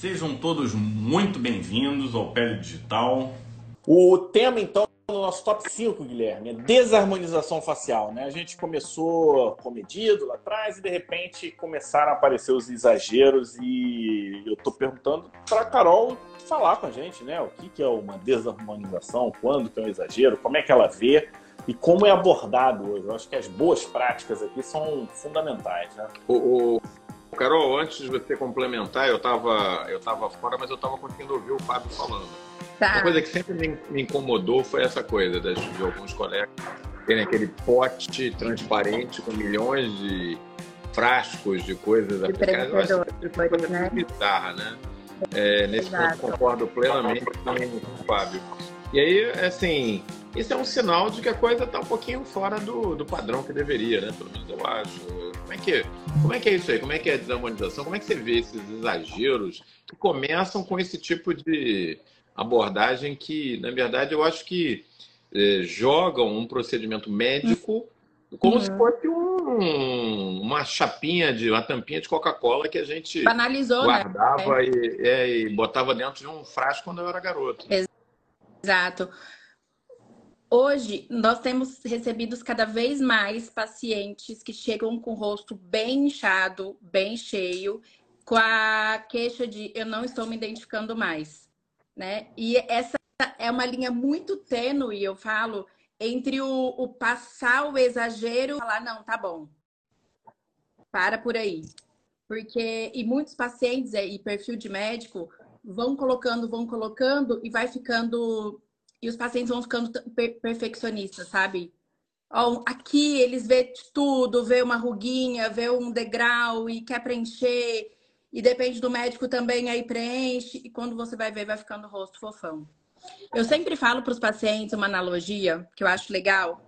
Sejam todos muito bem-vindos ao Pele Digital. O tema, então, no nosso top 5, Guilherme, é desarmonização facial. Né? A gente começou comedido lá atrás e, de repente, começaram a aparecer os exageros e eu estou perguntando para a Carol falar com a gente, né? O que, que é uma desarmonização, quando que é um exagero, como é que ela vê e como é abordado hoje. Eu acho que as boas práticas aqui são fundamentais, né? O, o Carol, antes de você complementar, eu estava eu tava fora, mas eu estava conseguindo ouvir o Fábio falando. Tá. Uma coisa que sempre me, incomodou foi essa coisa das, de alguns colegas terem aquele pote transparente com milhões de frascos de coisas aplicadas. Eu acho que é uma coisa né? bizarra, né? É, nesse Exato. ponto concordo plenamente com o Fábio. E aí, assim, isso é um sinal de que a coisa está um pouquinho fora do, do padrão que deveria, né? Pelo menos eu acho. Como é, que, como é que é isso aí? Como é que é a desarmonização? Como é que você vê esses exageros que começam com esse tipo de abordagem que, na verdade, eu acho que eh, jogam um procedimento médico como uhum. se fosse um, uma chapinha de uma tampinha de Coca-Cola que a gente Banalizou, né? guardava né? e, é, e botava dentro de um frasco quando eu era garoto. Exato. Hoje, nós temos recebido cada vez mais pacientes que chegam com o rosto bem inchado, bem cheio, com a queixa de eu não estou me identificando mais, né? E essa é uma linha muito tênue, eu falo, entre o, o passar o exagero e falar, não, tá bom, para por aí. Porque, e muitos pacientes e perfil de médico vão colocando, vão colocando e vai ficando e os pacientes vão ficando per perfeccionistas, sabe? Ó, aqui eles vê tudo, vê uma ruguinha, vê um degrau e quer preencher. E depende do médico também, aí preenche. E quando você vai ver, vai ficando o rosto fofão. Eu sempre falo para os pacientes uma analogia que eu acho legal,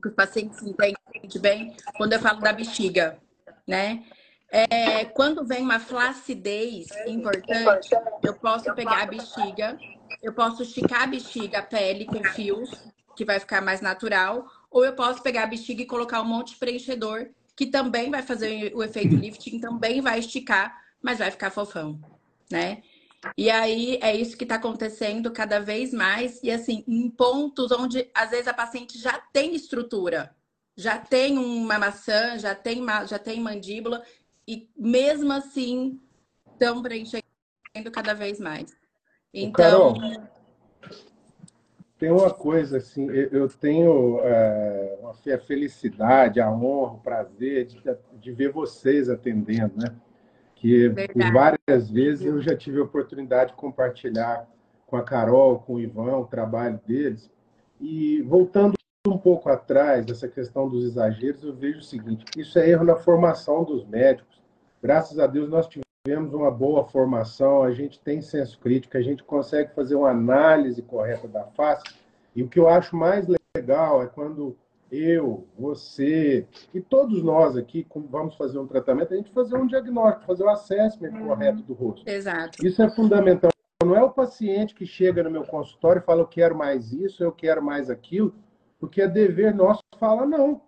que os pacientes entendem bem, quando eu falo da bexiga, né? É, quando vem uma flacidez importante, eu posso pegar a bexiga eu posso esticar a bexiga, a pele com fios, que vai ficar mais natural, ou eu posso pegar a bexiga e colocar um monte de preenchedor, que também vai fazer o efeito lifting, também vai esticar, mas vai ficar fofão, né? E aí é isso que está acontecendo cada vez mais, e assim, em pontos onde às vezes a paciente já tem estrutura, já tem uma maçã, já tem, já tem mandíbula, e mesmo assim estão preenchendo cada vez mais. Então. Carol, tem uma coisa assim, eu tenho é, a felicidade, a honra, o prazer de, de ver vocês atendendo, né? Que várias vezes eu já tive a oportunidade de compartilhar com a Carol, com o Ivan, o trabalho deles. E voltando um pouco atrás dessa questão dos exageros, eu vejo o seguinte: isso é erro na formação dos médicos. Graças a Deus nós tivemos tivemos uma boa formação, a gente tem senso crítico, a gente consegue fazer uma análise correta da face. E o que eu acho mais legal é quando eu, você e todos nós aqui vamos fazer um tratamento, a gente fazer um diagnóstico, fazer um assessment uhum. correto do rosto. Exato. Isso é fundamental. Não é o paciente que chega no meu consultório e fala eu quero mais isso, eu quero mais aquilo, porque é dever nosso falar não.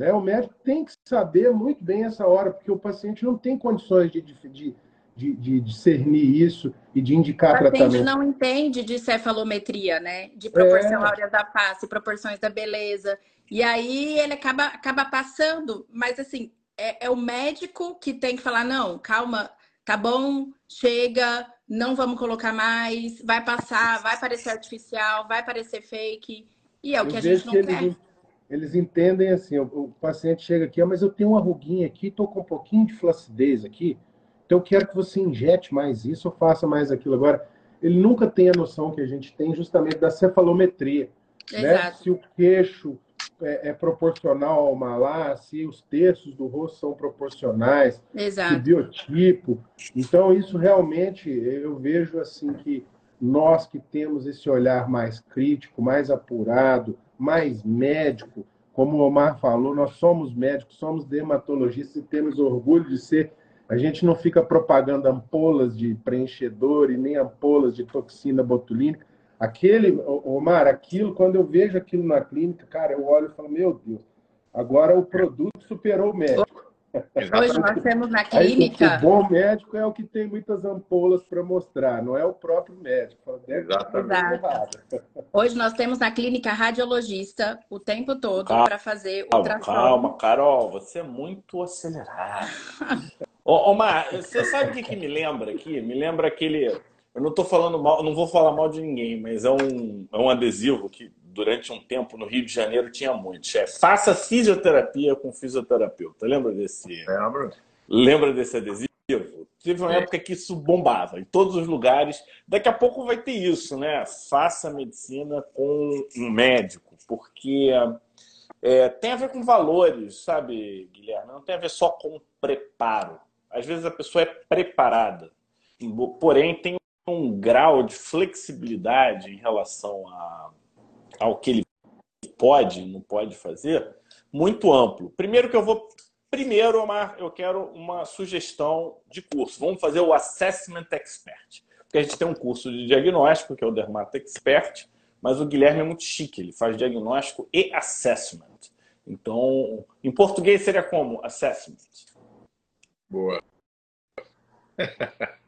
Né? O médico tem que saber muito bem essa hora, porque o paciente não tem condições de, de, de, de discernir isso e de indicar tratamento. O paciente tratamento. não entende de cefalometria, né? De proporção é. áurea da face, proporções da beleza. E aí ele acaba, acaba passando, mas assim, é, é o médico que tem que falar, não, calma, tá bom, chega, não vamos colocar mais, vai passar, vai parecer artificial, vai parecer fake. E é o que a gente não que quer. Eles eles entendem assim, o, o paciente chega aqui, ah, mas eu tenho uma ruguinha aqui, estou com um pouquinho de flacidez aqui, então eu quero que você injete mais isso ou faça mais aquilo. Agora, ele nunca tem a noção que a gente tem justamente da cefalometria. Né? Se o queixo é, é, proporcional ao malá, se os terços do rosto são proporcionais, Exato. biotipo. Então, isso realmente eu vejo assim que nós que temos esse olhar mais crítico, mais apurado, mais médico. Como o Omar falou, nós somos médicos, somos dermatologistas e temos orgulho de ser. A gente não fica propagando ampolas de preenchedor e nem ampolas de toxina botulínica. Aquele, Omar, aquilo, quando eu vejo aquilo na clínica, cara, eu olho e falo, meu Deus, agora o produto superou o médico. Hoje nós temos na clínica. Aí, o bom médico é o que tem muitas ampolas para mostrar, não é o próprio médico. Exato. Hoje nós temos na clínica radiologista o tempo todo para fazer o ultrassom. Calma, Carol, você é muito acelerada. Ô, Omar, você sabe o que, que me lembra aqui? Me lembra aquele. Eu não estou falando mal, não vou falar mal de ninguém, mas é um, é um adesivo que durante um tempo no Rio de Janeiro tinha muito. É faça fisioterapia com fisioterapeuta. Lembra desse? Lembro. Lembra desse adesivo? Teve uma é. época que isso bombava em todos os lugares. Daqui a pouco vai ter isso, né? Faça medicina com um médico, porque é, tem a ver com valores, sabe, Guilherme? Não tem a ver só com preparo. Às vezes a pessoa é preparada, porém tem um grau de flexibilidade em relação a, ao que ele pode, não pode fazer, muito amplo. Primeiro que eu vou. Primeiro, Omar, eu quero uma sugestão de curso. Vamos fazer o Assessment Expert. Porque a gente tem um curso de diagnóstico, que é o Dermato Expert, mas o Guilherme é muito chique, ele faz diagnóstico e assessment. Então, em português seria como? Assessment. Boa.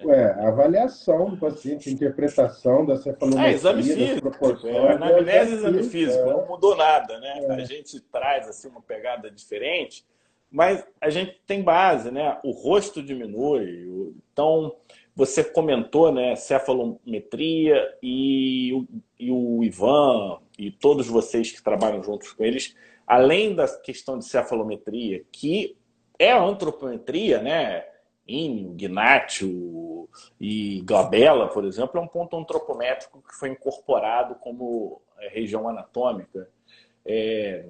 É, avaliação do paciente, interpretação da cefalometria. É, exame físico. É, anamnese exame físico. É. Não mudou nada, né? É. A gente traz assim, uma pegada diferente, mas a gente tem base, né? O rosto diminui. Então, você comentou, né? Cefalometria e o, e o Ivan e todos vocês que trabalham juntos com eles, além da questão de cefalometria, que é a antropometria, né? Ínio, Gnatio e Glabella, por exemplo, é um ponto antropométrico que foi incorporado como é, região anatômica, é,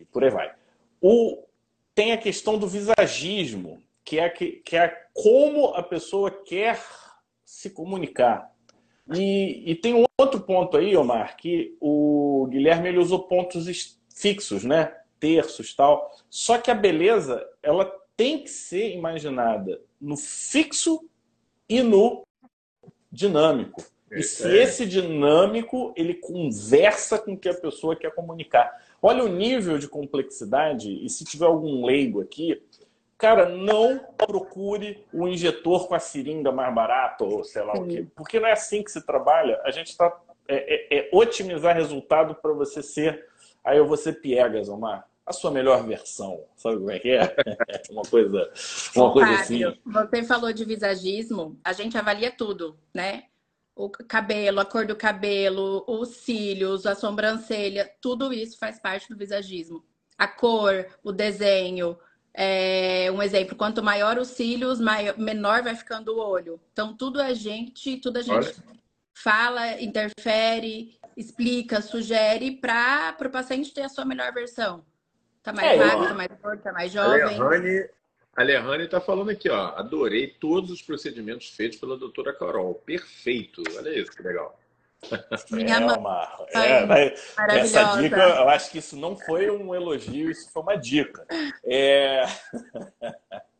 e por aí vai. O, tem a questão do visagismo, que é, que, que é como a pessoa quer se comunicar. E, e, tem um outro ponto aí, Omar, que o Guilherme ele usou pontos fixos, né? Terços tal. Só que a beleza, ela tem que ser imaginada no fixo e no dinâmico. E se esse dinâmico ele conversa com o que a pessoa quer comunicar. Olha o nível de complexidade, e se tiver algum leigo aqui, cara, não procure o injetor com a seringa mais barata, ou sei lá Sim. o quê. Porque não é assim que se trabalha. A gente está. É, é, é, otimizar resultado para você ser. Aí eu vou ser piegas, Omar a sua melhor versão. Sabe como é que é? uma coisa, uma coisa assim. Você falou de visagismo, a gente avalia tudo, né? O cabelo, a cor do cabelo, os cílios, a sobrancelha, tudo isso faz parte do visagismo. A cor, o desenho. É, um exemplo, quanto maior os cílios, maior, menor vai ficando o olho. Então, tudo a gente, tudo a gente Olha. fala, interfere, explica, sugere para o paciente ter a sua melhor versão. Tá mais é, magro, tá mais gordo, tá mais jovem. A Lehane está falando aqui, ó. Adorei todos os procedimentos feitos pela doutora Carol. Perfeito. Olha isso, que legal. Minha é, uma, é, essa dica, eu acho que isso não foi um elogio, isso foi uma dica. É...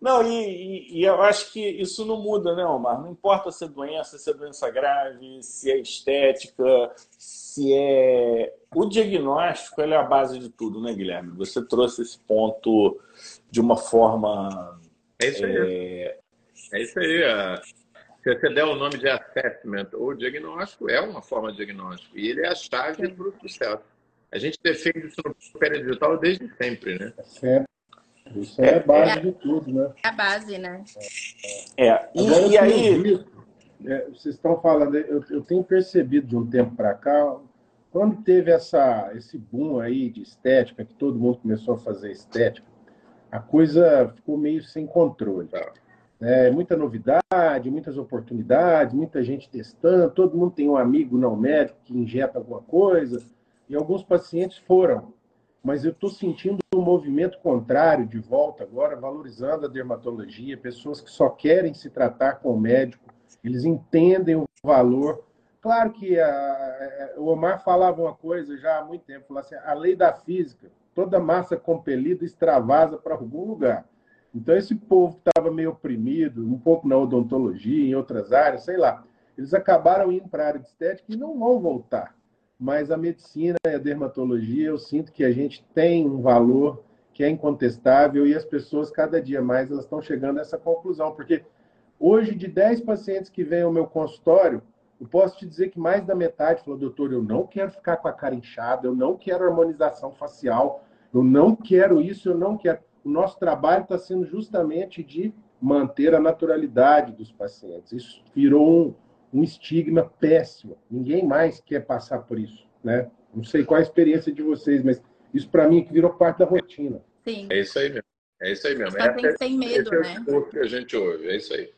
Não, e, e, e, eu acho que isso não muda, né, Omar? Não importa se é doença, se é doença grave, se é estética, se é. O diagnóstico é a base de tudo, né, Guilherme? Você trouxe esse ponto de uma forma. É isso aí. É, é isso aí. É... Se você der o nome de assessment ou diagnóstico, é uma forma de diagnóstico. E ele é a chave para o sucesso. A gente defende isso no digital desde sempre, né? Sempre. Isso é a base é, de tudo, né? É a base, né? É. E, Agora, e aí. Visto, é, vocês estão falando, eu, eu tenho percebido de um tempo para cá, quando teve essa, esse boom aí de estética, que todo mundo começou a fazer estética, a coisa ficou meio sem controle. É, muita novidade, muitas oportunidades, muita gente testando, todo mundo tem um amigo não médico que injeta alguma coisa, e alguns pacientes foram mas eu estou sentindo um movimento contrário de volta agora, valorizando a dermatologia, pessoas que só querem se tratar com o médico, eles entendem o valor. Claro que a, o Omar falava uma coisa já há muito tempo, falava assim, a lei da física, toda massa compelida extravasa para algum lugar. Então, esse povo que estava meio oprimido, um pouco na odontologia, em outras áreas, sei lá, eles acabaram indo para a área de estética e não vão voltar mas a medicina e a dermatologia, eu sinto que a gente tem um valor que é incontestável e as pessoas, cada dia mais, elas estão chegando a essa conclusão. Porque hoje, de 10 pacientes que vêm ao meu consultório, eu posso te dizer que mais da metade falou, doutor, eu não quero ficar com a cara inchada, eu não quero harmonização facial, eu não quero isso, eu não quero. O nosso trabalho está sendo justamente de manter a naturalidade dos pacientes. Isso virou um, um estigma péssimo. Ninguém mais quer passar por isso, né? Não sei qual a experiência de vocês, mas isso para mim é que virou parte da rotina. Sim. É isso aí mesmo. É isso aí mesmo. Os pacientes têm medo, é né? O que a gente ouve, é isso aí.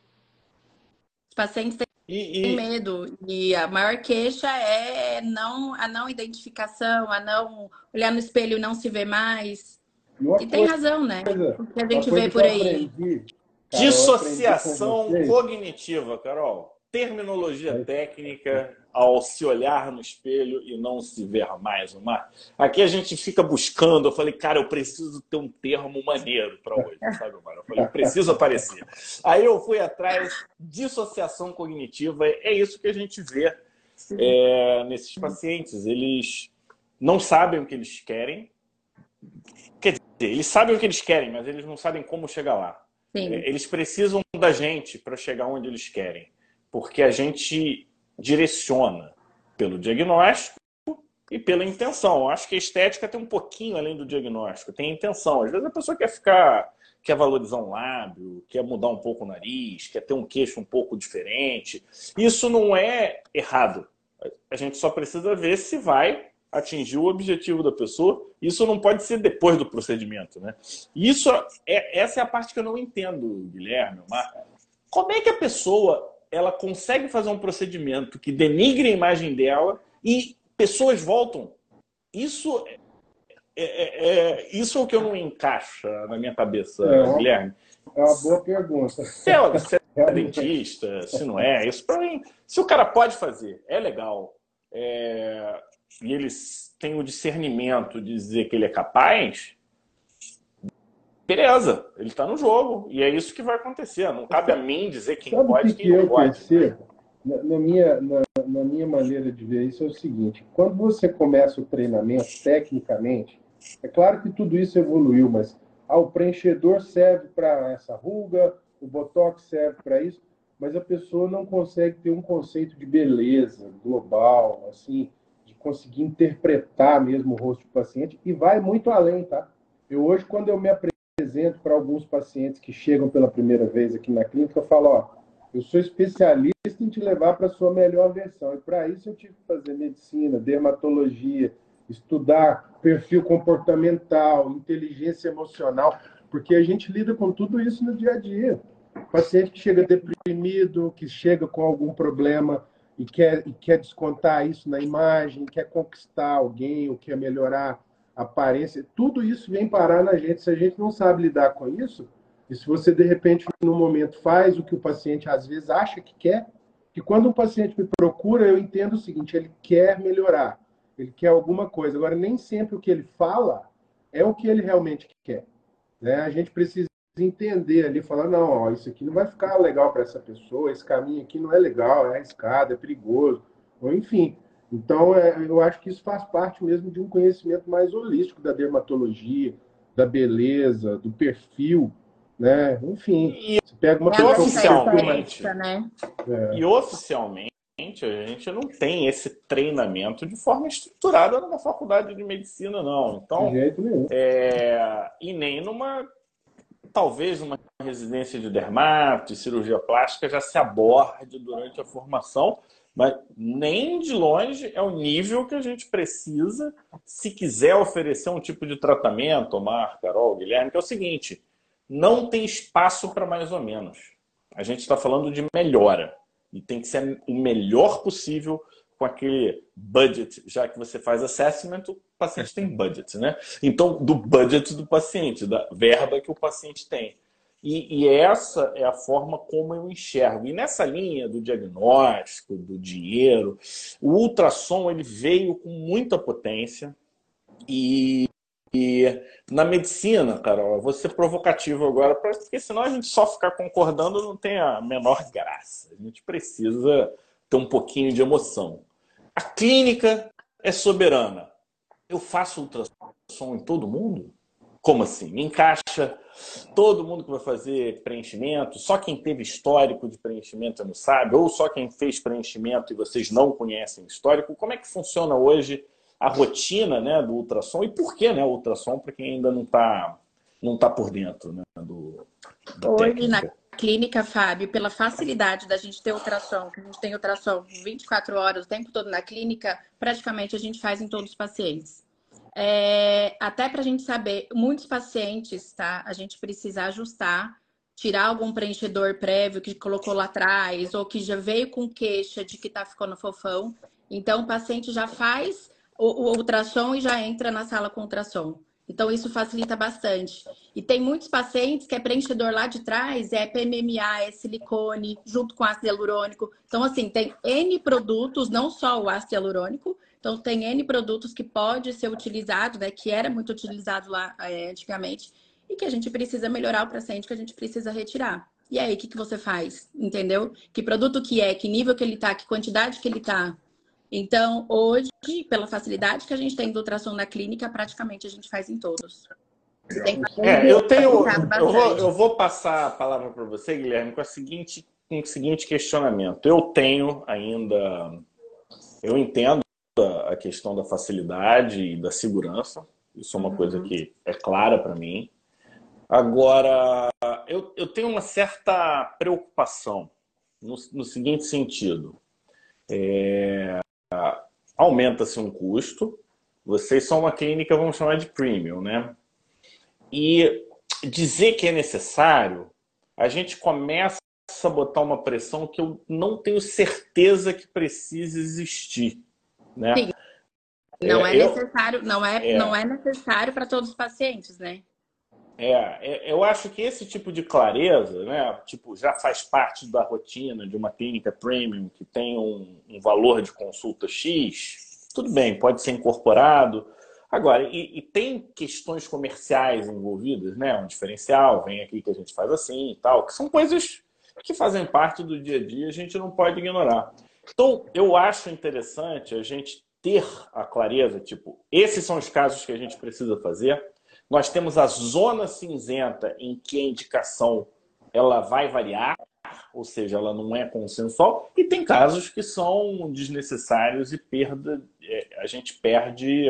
Os pacientes têm e, e... medo. E a maior queixa é não, a não identificação, a não olhar no espelho e não se ver mais. E, e tem razão, né? O que a gente vê por aí. Aprendi, Dissociação cognitiva, Carol terminologia técnica ao se olhar no espelho e não se ver mais uma. Aqui a gente fica buscando. Eu falei, cara, eu preciso ter um termo maneiro para hoje, sabe, Mara? Eu falei, eu preciso aparecer. Aí eu fui atrás, dissociação cognitiva. É isso que a gente vê é, nesses pacientes. Eles não sabem o que eles querem. Quer dizer, eles sabem o que eles querem, mas eles não sabem como chegar lá. Sim. Eles precisam da gente para chegar onde eles querem porque a gente direciona pelo diagnóstico e pela intenção. Eu acho que a estética tem um pouquinho além do diagnóstico, tem intenção. Às vezes a pessoa quer ficar, quer valorizar um lábio, quer mudar um pouco o nariz, quer ter um queixo um pouco diferente. Isso não é errado. A gente só precisa ver se vai atingir o objetivo da pessoa. Isso não pode ser depois do procedimento, né? Isso é essa é a parte que eu não entendo, Guilherme, Marco. Como é que a pessoa ela consegue fazer um procedimento que denigre a imagem dela e pessoas voltam. Isso é, é, é isso é o que eu não encaixa na minha cabeça, é, Guilherme. É uma boa pergunta. Se é, se é dentista, se não é, isso para mim. Se o cara pode fazer, é legal. É, e eles têm o discernimento de dizer que ele é capaz, beleza, ele está no jogo. E é isso que vai acontecer. Não cabe a mim dizer quem Sabe pode e quem que não pode. Percebo, na, na, minha, na, na, minha maneira de ver isso é o seguinte: quando você começa o treinamento, tecnicamente, é claro que tudo isso evoluiu, mas ah, o preenchedor serve para essa ruga, o botox serve para isso, mas a pessoa não consegue ter um conceito de beleza global, assim, de conseguir interpretar mesmo o rosto do paciente e vai muito além, tá? Eu hoje, quando eu me apresento para alguns pacientes que chegam pela primeira vez aqui na clínica, eu falo, ó, eu sou especialista em te levar para a sua melhor versão. E para isso eu tive que fazer medicina, dermatologia, estudar perfil comportamental, inteligência emocional, porque a gente lida com tudo isso no dia a dia. paciente que chega deprimido, que chega com algum problema e quer, e quer descontar isso na imagem, quer conquistar alguém ou quer melhorar aparência, tudo isso vem parar na gente. Se a gente não sabe lidar com isso, e se você de repente no momento faz o que o paciente às vezes acha que quer, que quando um paciente me procura, eu entendo o seguinte: ele quer melhorar, ele quer alguma coisa. Agora, nem sempre o que ele fala é o que ele realmente quer. Né? A gente precisa entender ali, falar: não, ó, isso aqui não vai ficar legal para essa pessoa, esse caminho aqui não é legal, é arriscado, é perigoso, ou enfim. Então, é, eu acho que isso faz parte mesmo de um conhecimento mais holístico da dermatologia, da beleza, do perfil, né? Enfim, e, você pega uma é oficialmente, né? É. E oficialmente a gente não tem esse treinamento de forma estruturada na faculdade de medicina, não. Então, de jeito nenhum. É, e nem numa talvez uma residência de dermato, de cirurgia plástica já se aborde durante a formação, mas nem de longe é o nível que a gente precisa se quiser oferecer um tipo de tratamento, Omar, Carol, Guilherme, que é o seguinte: não tem espaço para mais ou menos. A gente está falando de melhora. E tem que ser o melhor possível com aquele budget, já que você faz assessment, o paciente tem budget, né? Então, do budget do paciente, da verba que o paciente tem. E, e, essa é a forma como eu enxergo. E nessa linha do diagnóstico, do dinheiro, o ultrassom ele veio com muita potência. E, e na medicina, Carol, vou ser provocativo agora, porque senão a gente só ficar concordando não tem a menor graça. A gente precisa ter um pouquinho de emoção. A clínica é soberana. Eu faço ultrassom em todo mundo? Como assim? Encaixa todo mundo que vai fazer preenchimento, só quem teve histórico de preenchimento não sabe, ou só quem fez preenchimento e vocês não conhecem histórico. Como é que funciona hoje a rotina né, do ultrassom e por que né, o ultrassom para quem ainda não está não tá por dentro né, do, Hoje, na clínica, Fábio, pela facilidade da gente ter ultrassom, que a gente tem ultrassom 24 horas, o tempo todo na clínica, praticamente a gente faz em todos os pacientes. É, até para a gente saber, muitos pacientes, tá? A gente precisa ajustar, tirar algum preenchedor prévio que colocou lá atrás, ou que já veio com queixa de que tá ficando fofão. Então, o paciente já faz o, o ultrassom e já entra na sala com ultrassom. Então, isso facilita bastante. E tem muitos pacientes que é preenchedor lá de trás, é PMMA, é silicone, junto com ácido hialurônico. Então, assim, tem N produtos, não só o ácido hialurônico. Então, tem N produtos que pode ser utilizado, né, que era muito utilizado lá é, antigamente, e que a gente precisa melhorar o paciente, que a gente precisa retirar. E aí, o que, que você faz? Entendeu? Que produto que é, que nível que ele tá, que quantidade que ele tá. Então, hoje, pela facilidade que a gente tem do ultrassom na clínica, praticamente a gente faz em todos. É, eu tenho. Eu vou, eu vou passar a palavra para você, Guilherme, com, a seguinte, com o seguinte questionamento. Eu tenho ainda. Eu entendo a questão da facilidade e da segurança. Isso é uma uhum. coisa que é clara para mim. Agora, eu, eu tenho uma certa preocupação no, no seguinte sentido. É, aumenta-se um custo. Vocês são uma clínica, vamos chamar de premium, né? E dizer que é necessário, a gente começa a botar uma pressão que eu não tenho certeza que precise existir, né? Sim. Não é, é necessário, eu, não é, é, não é necessário para todos os pacientes, né? É, é, eu acho que esse tipo de clareza, né, tipo, já faz parte da rotina de uma clínica premium que tem um, um valor de consulta X, tudo bem, pode ser incorporado. Agora, e, e, tem questões comerciais envolvidas, né? Um diferencial, vem aqui que a gente faz assim e tal, que são coisas que fazem parte do dia a dia, a gente não pode ignorar. Então, eu acho interessante a gente ter a clareza, tipo, esses são os casos que a gente precisa fazer nós temos a zona cinzenta em que a indicação ela vai variar, ou seja, ela não é consensual, e tem casos que são desnecessários e perda, é, a gente perde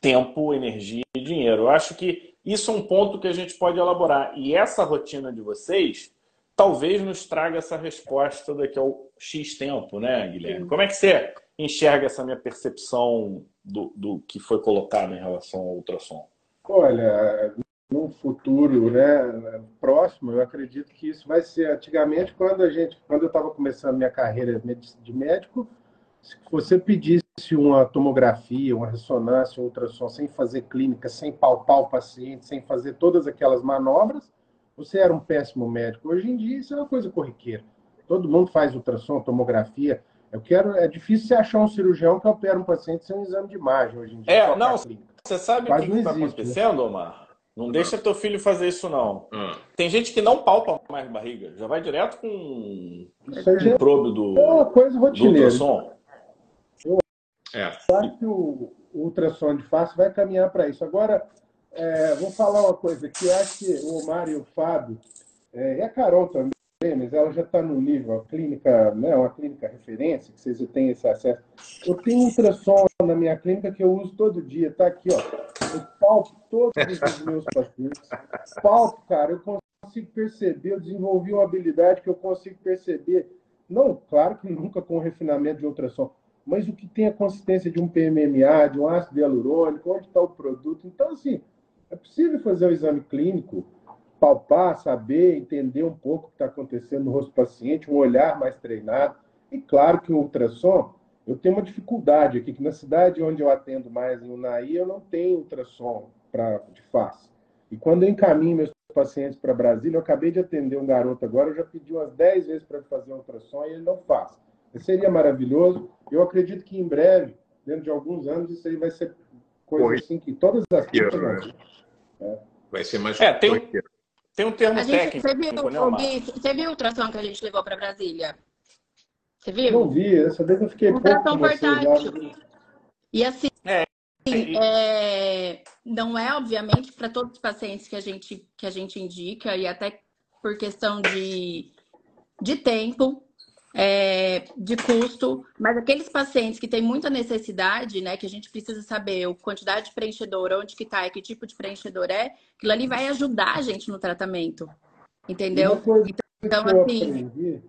tempo, energia e dinheiro. Eu acho que isso é um ponto que a gente pode elaborar. E essa rotina de vocês talvez nos traga essa resposta daqui ao X tempo, né, Guilherme? Como é que você enxerga essa minha percepção do, do que foi colocado em relação ao ultrassom? Olha, no futuro né, próximo, eu acredito que isso vai ser. Antigamente, quando a gente, quando eu estava começando minha carreira de médico, se você pedisse uma tomografia, uma ressonância, um ultrassom sem fazer clínica, sem palpar o paciente, sem fazer todas aquelas manobras, você era um péssimo médico. Hoje em dia, isso é uma coisa corriqueira. Todo mundo faz ultrassom, tomografia. Eu quero, é difícil você achar um cirurgião que opera um paciente sem um exame de imagem hoje em dia. É, não. Você sabe o que está acontecendo, Omar? Não deixa teu filho fazer isso, não. Hum. Tem gente que não palpa mais barriga. Já vai direto com o probe do, é uma coisa rotineira. do ultrassom. Eu é. acho que o, o ultrassom de face vai caminhar para isso. Agora, é, vou falar uma coisa que acho que o Omar e o Fábio, é, e a Carol também, mas ela já está no nível, a clínica, né, uma clínica referência, que vocês têm esse acesso. Eu tenho ultrassom na minha clínica que eu uso todo dia, tá aqui, ó. Eu palpo todos os meus pacientes. Palpo, cara, eu consigo perceber, eu desenvolvi uma habilidade que eu consigo perceber. Não, claro que nunca com refinamento de ultrassom, mas o que tem a consistência de um PMMA, de um ácido hialurônico, onde está o produto. Então, assim, é possível fazer o exame clínico palpar, saber, entender um pouco o que está acontecendo no rosto do paciente, um olhar mais treinado. E claro que o ultrassom, eu tenho uma dificuldade aqui, que na cidade onde eu atendo mais, em Unai, eu não tenho ultrassom pra, de face. E quando eu encaminho meus pacientes para Brasília, eu acabei de atender um garoto agora, eu já pedi umas 10 vezes para fazer um ultrassom e ele não faz. Isso seria maravilhoso. Eu acredito que em breve, dentro de alguns anos, isso aí vai ser coisa assim que todas as coisas. Né? Vai ser mais. É, tem, tem um termo gente, técnico. Você viu, né, você viu o ultrassom que a gente levou para Brasília? Você viu? Não vi, essa vez eu fiquei um pouco com portátil. E assim, é, é, não é, obviamente, para todos os pacientes que a gente, que a gente indica, e até por questão de, de tempo, é, de custo, mas aqueles pacientes que têm muita necessidade, né, que a gente precisa saber a quantidade de preenchedor, onde que tá e que tipo de preenchedor é, aquilo ali vai ajudar a gente no tratamento. Entendeu? Então, assim. Aprendi,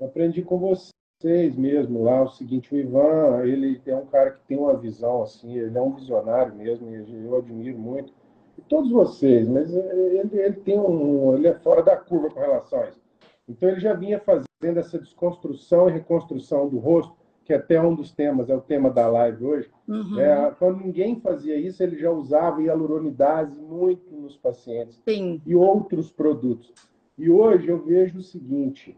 aprendi com vocês mesmo lá o seguinte, o Ivan, ele é um cara que tem uma visão assim, ele é um visionário mesmo, eu admiro muito. E todos vocês, mas ele, ele tem um. ele é fora da curva com relação a isso. Então ele já vinha fazendo essa desconstrução e reconstrução do rosto, que até um dos temas, é o tema da live hoje. Uhum. É, quando ninguém fazia isso, ele já usava hialuronidase muito nos pacientes Sim. e outros produtos. E hoje eu vejo o seguinte: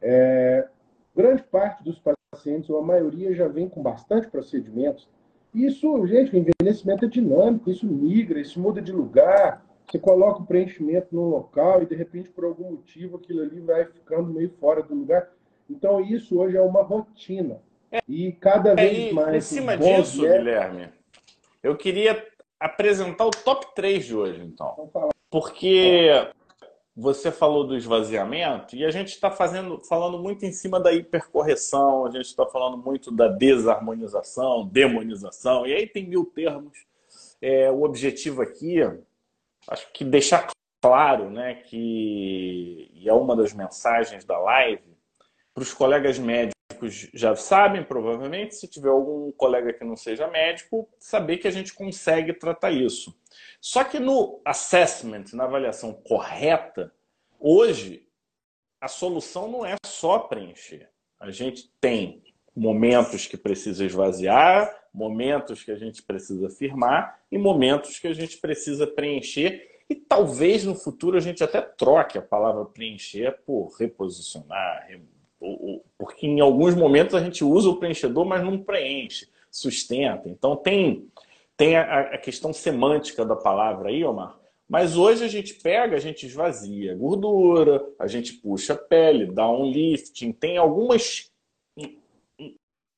é, grande parte dos pacientes, ou a maioria, já vem com bastante procedimentos. Isso, gente, o envelhecimento é dinâmico, isso migra, isso muda de lugar. Você coloca o preenchimento no local e, de repente, por algum motivo, aquilo ali vai ficando meio fora do lugar. Então, isso hoje é uma rotina. É, e cada vez é, mais. Em cima disso, é... Guilherme, eu queria apresentar o top 3 de hoje, então. Porque você falou do esvaziamento e a gente está falando muito em cima da hipercorreção, a gente está falando muito da desarmonização, demonização, e aí tem mil termos. É, o objetivo aqui acho que deixar claro, né, que e é uma das mensagens da live para os colegas médicos já sabem provavelmente, se tiver algum colega que não seja médico, saber que a gente consegue tratar isso. Só que no assessment, na avaliação correta, hoje a solução não é só preencher. A gente tem momentos que precisa esvaziar, momentos que a gente precisa firmar e momentos que a gente precisa preencher. E talvez no futuro a gente até troque a palavra preencher por reposicionar, porque em alguns momentos a gente usa o preenchedor, mas não preenche, sustenta. Então tem, tem a, a questão semântica da palavra aí, Omar. Mas hoje a gente pega, a gente esvazia gordura, a gente puxa a pele, dá um lifting, tem algumas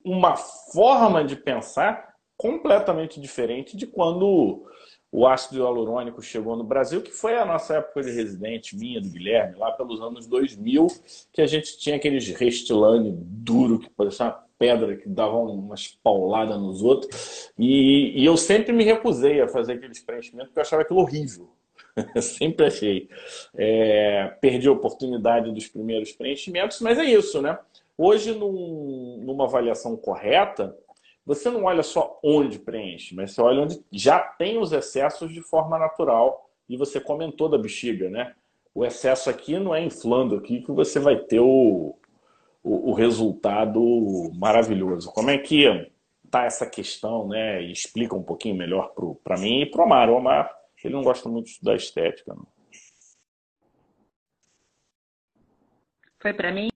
uma forma de pensar completamente diferente de quando o ácido hialurônico chegou no Brasil, que foi a nossa época de residente, minha, do Guilherme, lá pelos anos 2000, que a gente tinha aqueles Restylane duro, que parecia uma pedra, que dava umas pauladas nos outros. E, e eu sempre me recusei a fazer aqueles preenchimentos, porque eu achava aquilo horrível. sempre achei. É, perdi a oportunidade dos primeiros preenchimentos, mas é isso, né? Hoje, num, numa avaliação correta, você não olha só onde preenche, mas você olha onde já tem os excessos de forma natural. E você comentou da bexiga, né? O excesso aqui não é inflando aqui que você vai ter o, o, o resultado maravilhoso. Como é que tá essa questão, né? E explica um pouquinho melhor para mim e para o Omar. O Omar, ele não gosta muito da estética. Não. Foi para mim?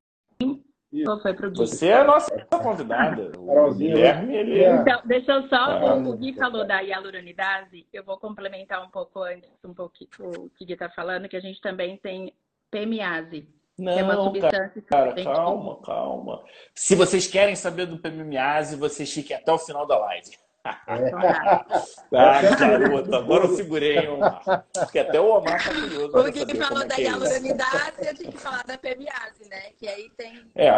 Ou foi pro Gui? Você é a nossa convidada. O Guilherme, ele é... Então, deixa eu só... Ah, o, Gui falou da hialuronidase. Eu vou complementar um pouco antes, um pouquinho o que o Gui está falando, que a gente também tem PMase. Não, é uma substância cara, calma, calma. Se vocês querem saber do PMase, vocês fiquem até o final da live. Ah, garoto, agora eu segurei, hein, Omar. Porque até o Omar tá curioso. O que falou da é hialuronidase, eu tinha que falar da PMase, né? Que aí tem. É,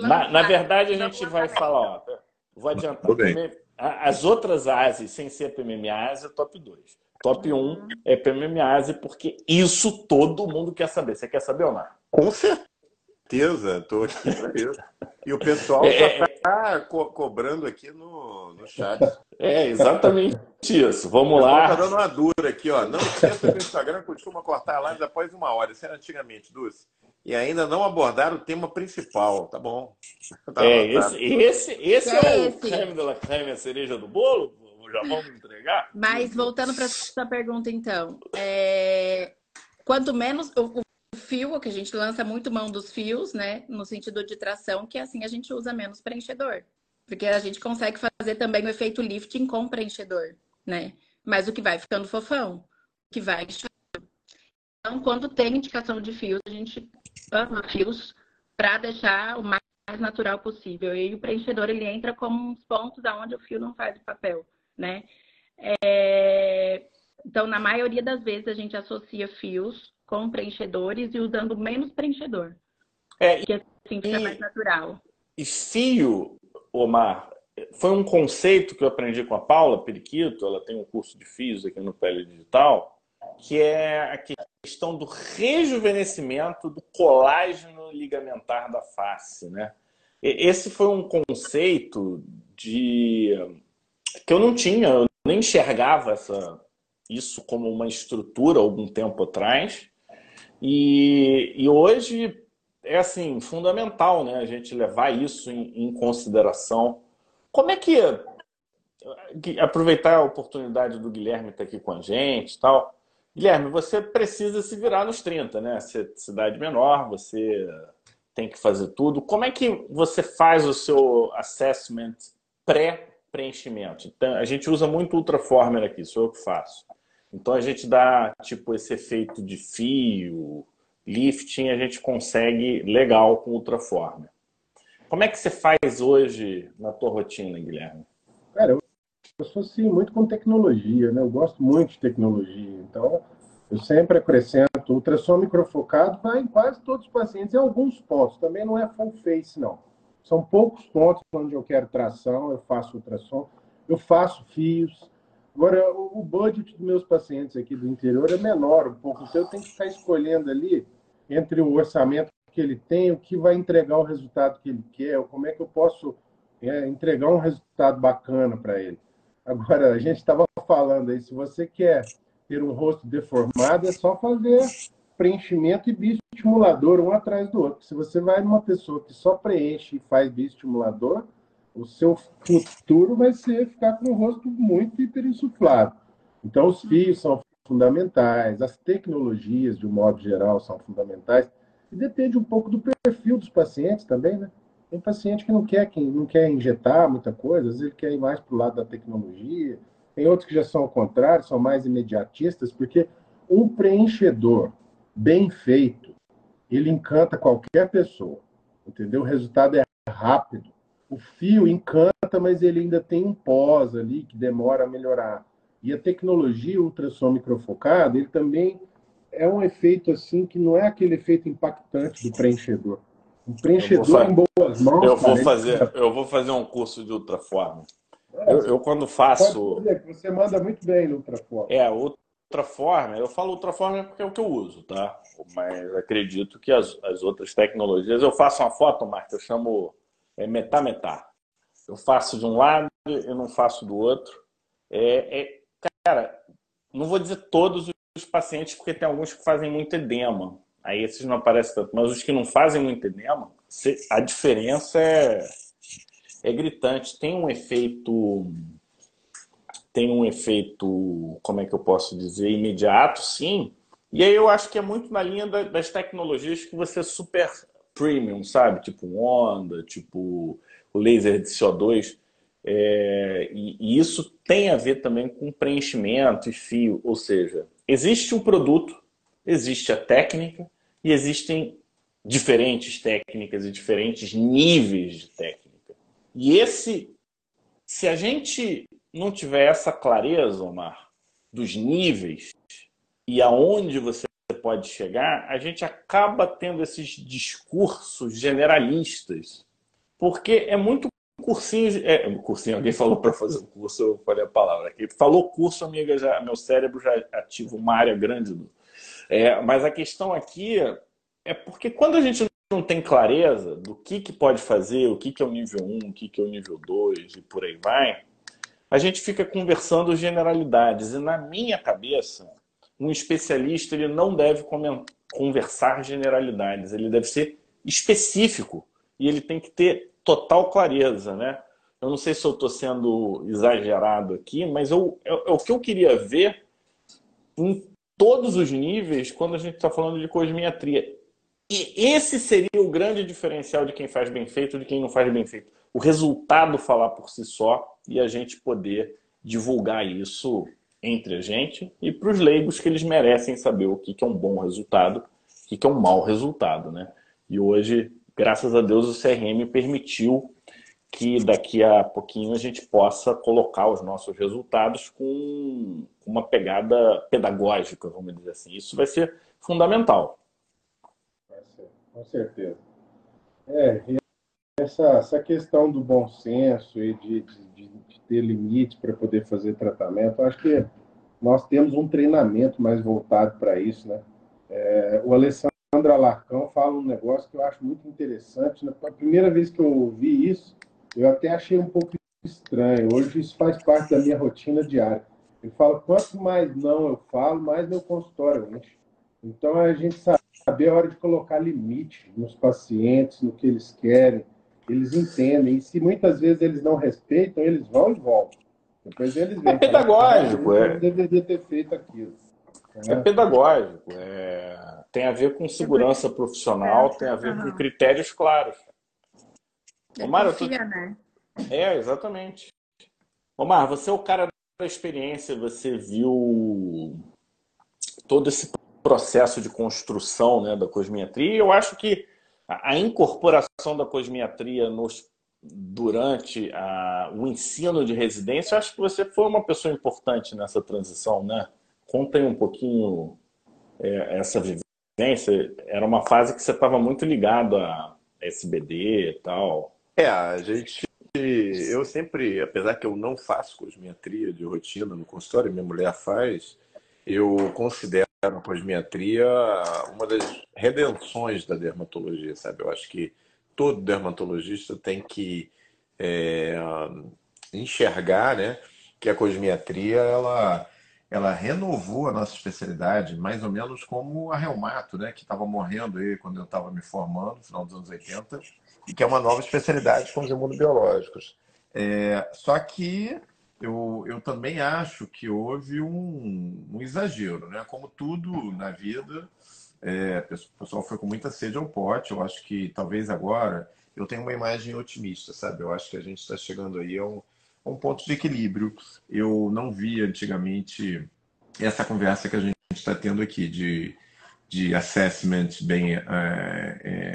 na, na, verdade, a gente vai falar, ó, vou adiantar. As outras ASES, sem ser PMMase, é top 2. Top 1 um é PMMase, porque isso todo mundo quer saber. Você quer saber, Omar? Com certeza certeza, estou aqui para isso. E o pessoal é, já está é, co cobrando aqui no, no chat. É, exatamente isso. Vamos lá. Está dando uma dura aqui, ó. Não esqueça que o Instagram costuma cortar lives após uma hora. Isso era antigamente, Dulce. E ainda não abordaram o tema principal, tá bom? Tá é, esse, esse, esse é, é esse? o creme de la creme, a cereja do bolo? Já vamos entregar? Mas voltando para sua pergunta, então. É... Quanto menos. O, fio, que a gente lança muito mão dos fios, né? No sentido de tração, que assim a gente usa menos preenchedor. Porque a gente consegue fazer também o efeito lifting com preenchedor, né? Mas o que vai ficando fofão, o que vai. Então, quando tem indicação de fios, a gente ama fios para deixar o mais natural possível. E o preenchedor ele entra como uns pontos aonde o fio não faz o papel, né? É... Então, na maioria das vezes, a gente associa fios com preenchedores e usando menos preenchedor. É, que assim fica e, mais natural. E fio, Omar, foi um conceito que eu aprendi com a Paula Periquito, ela tem um curso de fios aqui no Pele Digital, que é a questão do rejuvenescimento do colágeno ligamentar da face, né? Esse foi um conceito de que eu não tinha, eu nem enxergava essa, isso como uma estrutura algum tempo atrás. E, e hoje é assim fundamental, né, a gente levar isso em, em consideração. Como é que aproveitar a oportunidade do Guilherme estar aqui com a gente, tal? Guilherme, você precisa se virar nos 30, né? Você, cidade menor, você tem que fazer tudo. Como é que você faz o seu assessment pré-preenchimento? Então, a gente usa muito Ultraformer aqui, sou eu que faço. Então a gente dá tipo esse efeito de fio, lifting, a gente consegue legal com Ultraformer. Como é que você faz hoje na tua rotina, Guilherme? Cara, eu associo muito com tecnologia, né? Eu gosto muito de tecnologia. Então, eu sempre acrescento ultrassom microfocado vai em quase todos os pacientes, em alguns pontos. Também não é full face, não. São poucos pontos onde eu quero tração, eu faço ultrassom. Eu faço fios. Agora, o budget dos meus pacientes aqui do interior é menor um pouco. Então, eu tenho que ficar escolhendo ali entre o orçamento que ele tem, o que vai entregar o resultado que ele quer, como é que eu posso é, entregar um resultado bacana para ele. Agora, a gente estava falando aí, se você quer ter um rosto deformado, é só fazer preenchimento e bioestimulador um atrás do outro. Se você vai numa pessoa que só preenche e faz bioestimulador, o seu futuro vai ser ficar com o rosto muito hiperinsuflado. Então, os fios são fundamentais, as tecnologias, de um modo geral, são fundamentais. E depende um pouco do perfil dos pacientes também, né? Tem paciente que não quer, que não quer injetar muita coisa, às vezes ele quer ir mais para o lado da tecnologia. Tem outros que já são ao contrário, são mais imediatistas, porque um preenchedor bem feito, ele encanta qualquer pessoa, entendeu? O resultado é rápido. O fio encanta, mas ele ainda tem um pós ali que demora a melhorar. E a tecnologia ultrassom microfocado, ele também é um efeito assim que não é aquele efeito impactante do preenchedor. Um preenchedor em boas mãos. Eu vou, cara, fazer, ele... eu vou fazer um curso de ultraforma. É, eu, eu, quando faço. Você manda muito bem no ultraforma. É, ultraforma, eu falo ultraforma porque é o que eu uso, tá? Mas acredito que as, as outras tecnologias. Eu faço uma foto, Marta, eu chamo é, metá-metá. Eu faço de um lado, eu não faço do outro. É, é, cara, não vou dizer todos os pacientes, porque tem alguns que fazem muito edema. Aí esses não aparecem tanto. Mas os que não fazem muito edema, a diferença é, é gritante. Tem um efeito. Tem um efeito, como é que eu posso dizer, imediato, sim. E aí eu acho que é muito na linha das tecnologias que você super premium, sabe? Tipo Onda, tipo o laser de CO2. É, e, e, isso tem a ver também com preenchimento e fio. Ou seja, existe o produto, existe a técnica, e existem diferentes técnicas e diferentes níveis de técnica. E esse, se a gente não tiver essa clareza, Omar, dos níveis e aonde você pode chegar, a gente acaba tendo esses discursos generalistas, porque é muito cursinho, é, cursinho, alguém falou para fazer um curso, eu falei a palavra aqui. Falou curso, amiga, já, meu cérebro já ativa uma área grande é, mas a questão aqui é porque quando a gente não tem clareza do que, que pode fazer, o que, que é o nível 1, o que, que é o nível 2 e por aí vai, a gente fica conversando generalidades. E na minha cabeça, um especialista ele não deve conversar generalidades, ele deve ser específico e ele tem que ter total clareza, né? Eu não sei se eu estou sendo exagerado aqui, mas eu, é, é o que eu queria ver em todos os níveis quando a gente está falando de cosmiatria. E esse seria o grande diferencial de quem faz bem feito de quem não faz bem feito. O resultado falar por si só e a gente poder divulgar isso entre a gente e para os leigos que eles merecem saber o que, que é um bom resultado, o que, que é um mau resultado. Né? E hoje, graças a Deus, o CRM permitiu que daqui a pouquinho a gente possa colocar os nossos resultados com uma pegada pedagógica, vamos dizer assim. Isso vai ser fundamental. Com certeza. É, essa, essa questão do bom senso e de, de, de ter limite para poder fazer tratamento, acho que nós temos um treinamento mais voltado para isso, né? É, o Alessandro Alarcão fala um negócio que eu acho muito interessante. Né? A primeira vez que eu ouvi isso, eu até achei um pouco estranho. Hoje isso faz parte da minha rotina diária. Ele fala, quanto mais não eu falo, mais meu consultório enche. Então a gente saber a hora de colocar limite nos pacientes, no que eles querem, eles entendem. E se muitas vezes eles não respeitam, eles vão e voltam. Depois eles vêm. É pedagógico, ah, é. deveria ter feito aquilo. É, é pedagógico. É... Tem a ver com segurança profissional, tem a ver com critérios claros. Omar, tu... né? É, exatamente. Omar, você é o cara da experiência, você viu todo esse processo de construção né, da cosmiatria. Eu acho que a incorporação da cosmiatria nos, durante a, o ensino de residência, acho que você foi uma pessoa importante nessa transição, né? Conta aí um pouquinho é, essa vivência. Era uma fase que você estava muito ligado a SBD e tal. É, a gente. Eu sempre, apesar que eu não faço cosmiatria de rotina no consultório, minha mulher faz, eu considero a cosmiatria uma das redenções da dermatologia, sabe? Eu acho que todo dermatologista tem que é, enxergar, né, que a cosmiatria ela ela renovou a nossa especialidade, mais ou menos como a reumato, né, que estava morrendo aí quando eu estava me formando, no final dos anos 80 e que é uma nova especialidade com os imunobiológicos. É, só que eu, eu também acho que houve um, um exagero, né? Como tudo na vida, é, o pessoal foi com muita sede ao pote. Eu acho que talvez agora eu tenho uma imagem otimista, sabe? Eu acho que a gente está chegando aí a um, a um ponto de equilíbrio. Eu não vi antigamente essa conversa que a gente está tendo aqui de de assessment bem, é, é,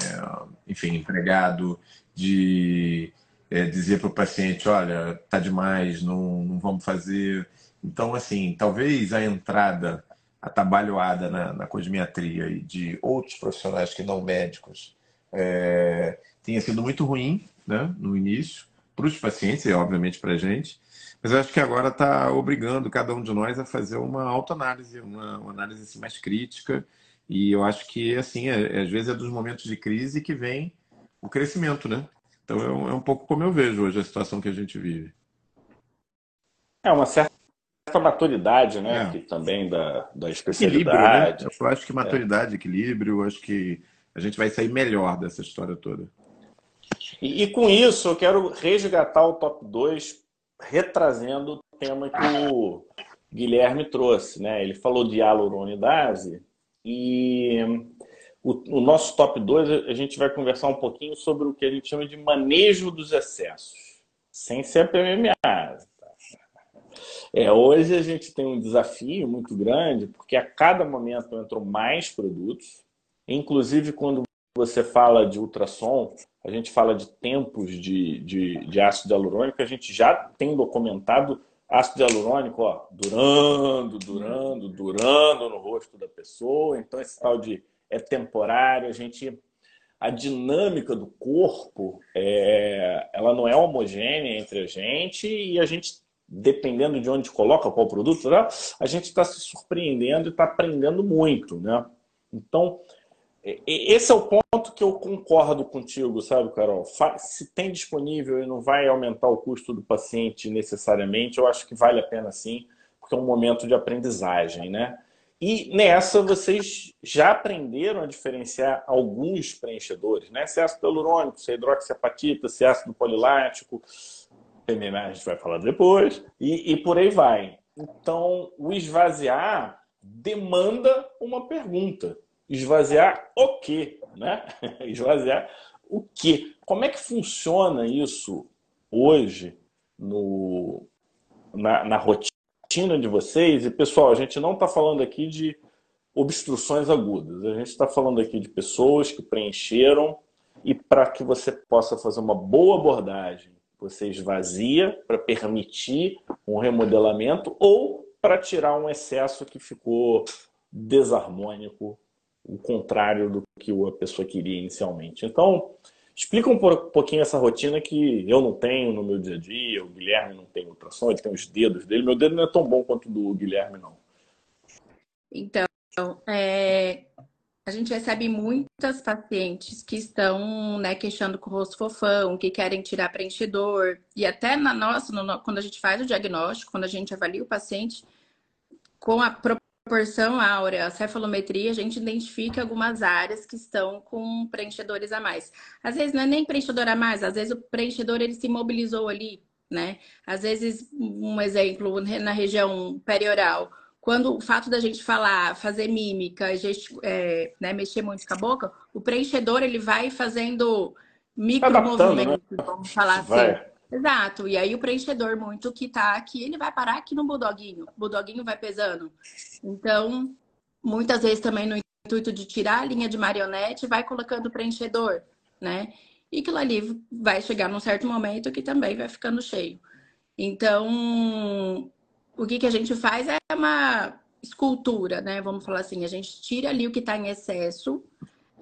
enfim, empregado, de é, dizer para o paciente, olha, tá demais, não, não vamos fazer. Então, assim, talvez a entrada atabalhoada na, na cosmiatria e de outros profissionais que não médicos é, tenha sido muito ruim né, no início, para os pacientes e, obviamente, para a gente. Mas eu acho que agora está obrigando cada um de nós a fazer uma autoanálise, uma, uma análise assim, mais crítica e eu acho que, assim, é, às vezes é dos momentos de crise que vem o crescimento, né? Então é um, é um pouco como eu vejo hoje a situação que a gente vive. É uma certa maturidade, né? É. Que também da, da especialidade. Né? Eu acho que maturidade, é. equilíbrio, acho que a gente vai sair melhor dessa história toda. E, e, com isso, eu quero resgatar o top 2, retrazendo o tema que o Guilherme trouxe, né? Ele falou de hialuronidase e o, o, nosso top 2, a gente vai conversar um pouquinho sobre o que a gente chama de manejo dos excessos, sem ser a PMMA. Tá? É, hoje a gente tem um desafio muito grande, porque a cada momento entram mais produtos, inclusive quando você fala de ultrassom, a gente fala de tempos de, de, de ácido hialurônico, a gente já tem documentado ácido hialurônico, ó, durando, durando, durando no rosto da pessoa. Então, esse tal de é temporário, a gente. A dinâmica do corpo, é, ela não é homogênea entre a gente e a gente, dependendo de onde coloca qual produto, né, a gente está se surpreendendo e está aprendendo muito, né? Então, esse é o ponto que eu concordo contigo, sabe, Carol? Se tem disponível e não vai aumentar o custo do paciente necessariamente, eu acho que vale a pena sim, porque é um momento de aprendizagem, né? E nessa vocês já aprenderam a diferenciar alguns preenchedores, né? Se é ácido hialurônico, se é hidroxiapatita, se é ácido polilático, PMMA a gente vai falar depois, e, e por aí vai. Então, o esvaziar demanda uma pergunta esvaziar o quê? Né? esvaziar o quê? Como é que funciona isso hoje no, na, na rotina de vocês? E, pessoal, a gente não está falando aqui de obstruções agudas. A gente está falando aqui de pessoas que preencheram e para que você possa fazer uma boa abordagem Você esvazia para permitir um remodelamento ou para tirar um excesso que ficou desarmônico, o contrário do que a pessoa queria inicialmente. Então, explica um pouquinho essa rotina que eu não tenho no meu dia a dia, o Guilherme não tem ultrassom, ele tem os dedos dele. Meu dedo não é tão bom quanto o do Guilherme, não. Então, é, a gente recebe muitas pacientes que estão né, queixando com o rosto fofão, que querem tirar preenchedor. E até na nossa, no, quando a gente faz o diagnóstico, quando a gente avalia o paciente, com a proporção áurea, cefalometria, a gente identifica algumas áreas que estão com preenchedores a mais. Às vezes não é nem preenchedor a mais, às vezes o preenchedor ele se mobilizou ali, né? Às vezes, um exemplo, na região perioral quando o fato da gente falar, fazer mímica, gest... é, né, mexer muito com a boca, o preenchedor ele vai fazendo micro movimentos, né? vamos falar assim. vai. assim. Exato. E aí o preenchedor muito que tá aqui, ele vai parar aqui no bulldoguinho. O bulldoguinho vai pesando. Então, muitas vezes também no intuito de tirar a linha de marionete, vai colocando o preenchedor, né? E aquilo ali vai chegar num certo momento que também vai ficando cheio. Então, o que, que a gente faz é uma escultura, né? Vamos falar assim, a gente tira ali o que está em excesso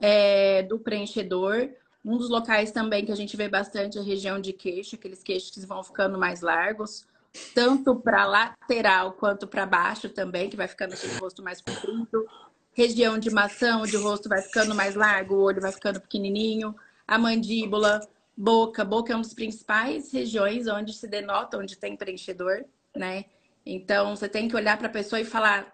é, do preenchedor. Um dos locais também que a gente vê bastante é a região de queixo, aqueles queixos que vão ficando mais largos, tanto para lateral quanto para baixo também, que vai ficando aquele rosto mais comprido. Região de maçã, onde o rosto vai ficando mais largo, o olho vai ficando pequenininho. A mandíbula, boca. Boca é uma das principais regiões onde se denota onde tem preenchedor, né? Então, você tem que olhar para a pessoa e falar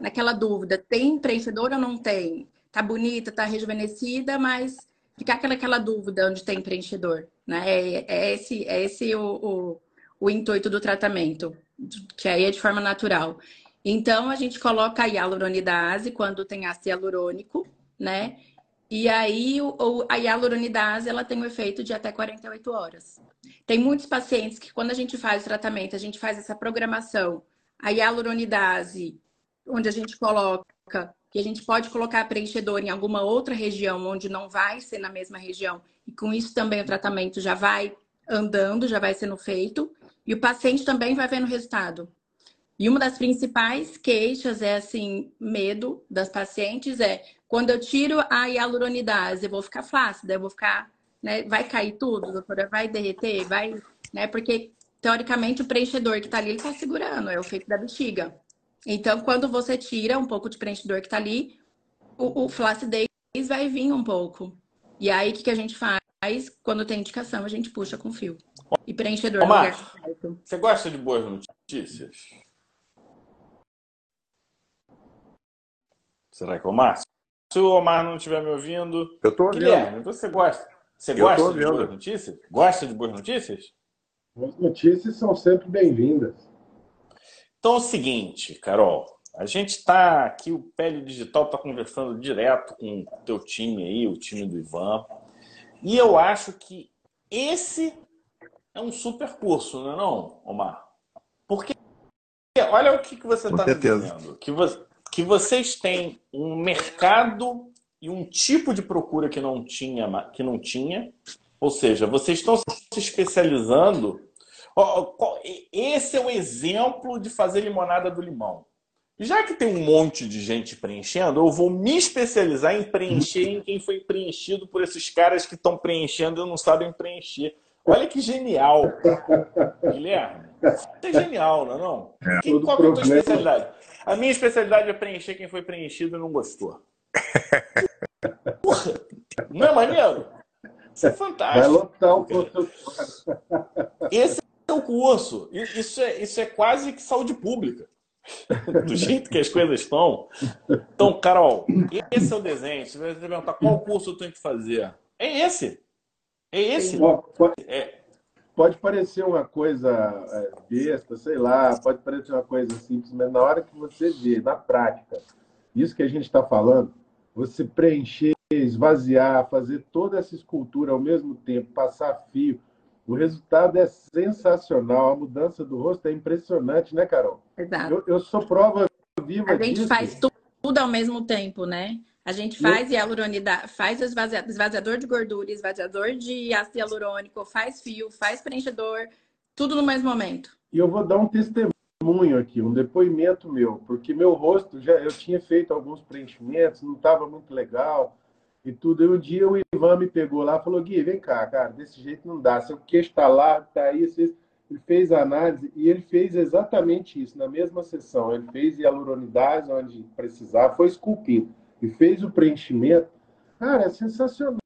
naquela dúvida, tem preenchedor ou não tem? Tá bonita, tá rejuvenescida, mas ficar aquela, aquela dúvida onde tem preenchedor, né? É, é esse, é esse o, o, o, intuito do tratamento, que aí é de forma natural. Então, a gente coloca a hialuronidase quando tem ácido hialurônico, né? E aí, o, a hialuronidase, ela tem um efeito de até 48 horas. Tem muitos pacientes que, quando a gente faz o tratamento, a gente faz essa programação, a hialuronidase, onde a gente coloca, que a gente pode colocar preenchedor em alguma outra região, onde não vai ser na mesma região, e com isso também o tratamento já vai andando, já vai sendo feito, e o paciente também vai vendo resultado. E uma das principais queixas é assim, medo das pacientes é quando eu tiro a hialuronidase, eu vou ficar flácida, eu vou ficar, né? Vai cair tudo, doutora? Vai derreter? Vai, né? Porque teoricamente o preenchedor que está ali, ele está segurando, é o efeito da bexiga. Então, quando você tira um pouco de preenchedor que está ali, o, o flacidez vai vir um pouco. E aí, o que, que a gente faz? Quando tem indicação, a gente puxa com fio. E preenchedor Omar, Você gosta de boas notícias? Será que é o Márcio? Se o Omar não estiver me ouvindo. Eu estou ouvindo. Guilherme, você gosta? Você gosta de boas notícias? Gosta de boas notícias? As notícias são sempre bem-vindas. Então é o seguinte, Carol. A gente está aqui, o Pele Digital está conversando direto com o teu time aí, o time do Ivan. E eu acho que esse é um super curso, não é não, Omar? Porque olha o que, que você está dizendo. Que você, que vocês têm um mercado e um tipo de procura que não tinha, que não tinha. Ou seja, vocês estão se especializando. Esse é o exemplo de fazer limonada do limão. Já que tem um monte de gente preenchendo, eu vou me especializar em preencher em quem foi preenchido por esses caras que estão preenchendo e não sabem preencher. Olha que genial, Guilherme. Isso é genial, não é? Não? É, qual é a tua especialidade? A minha especialidade é preencher quem foi preenchido e não gostou. Porra, não é maneiro? Isso é fantástico. Vai lotar o Esse o curso. Isso é, isso é quase que saúde pública. Do jeito que as coisas estão. Então, Carol, esse é o desenho. Você vai perguntar qual curso eu tenho que fazer. É esse. É esse. É, pode parecer uma coisa é, besta, sei lá, pode parecer uma coisa simples, mas na hora que você vê, na prática, isso que a gente está falando, você preencher, esvaziar, fazer toda essa escultura ao mesmo tempo, passar fio, o resultado é sensacional. A mudança do rosto é impressionante, né, Carol? Exato. Eu, eu sou prova viva disso. A gente disso. faz tudo ao mesmo tempo, né? A gente faz hialuronidade, faz esvaziador de gordura, esvaziador de ácido hialurônico, faz fio, faz preenchedor, tudo no mesmo momento. E eu vou dar um testemunho aqui, um depoimento meu, porque meu rosto já eu tinha feito alguns preenchimentos, não estava muito legal e tudo. E um dia o Ivan me pegou lá falou: Gui, vem cá, cara, desse jeito não dá. Seu queixo está lá, está aí. Ele fez a análise e ele fez exatamente isso na mesma sessão. Ele fez hialuronidase onde precisava, foi esculpindo e fez o preenchimento, cara, é sensacional.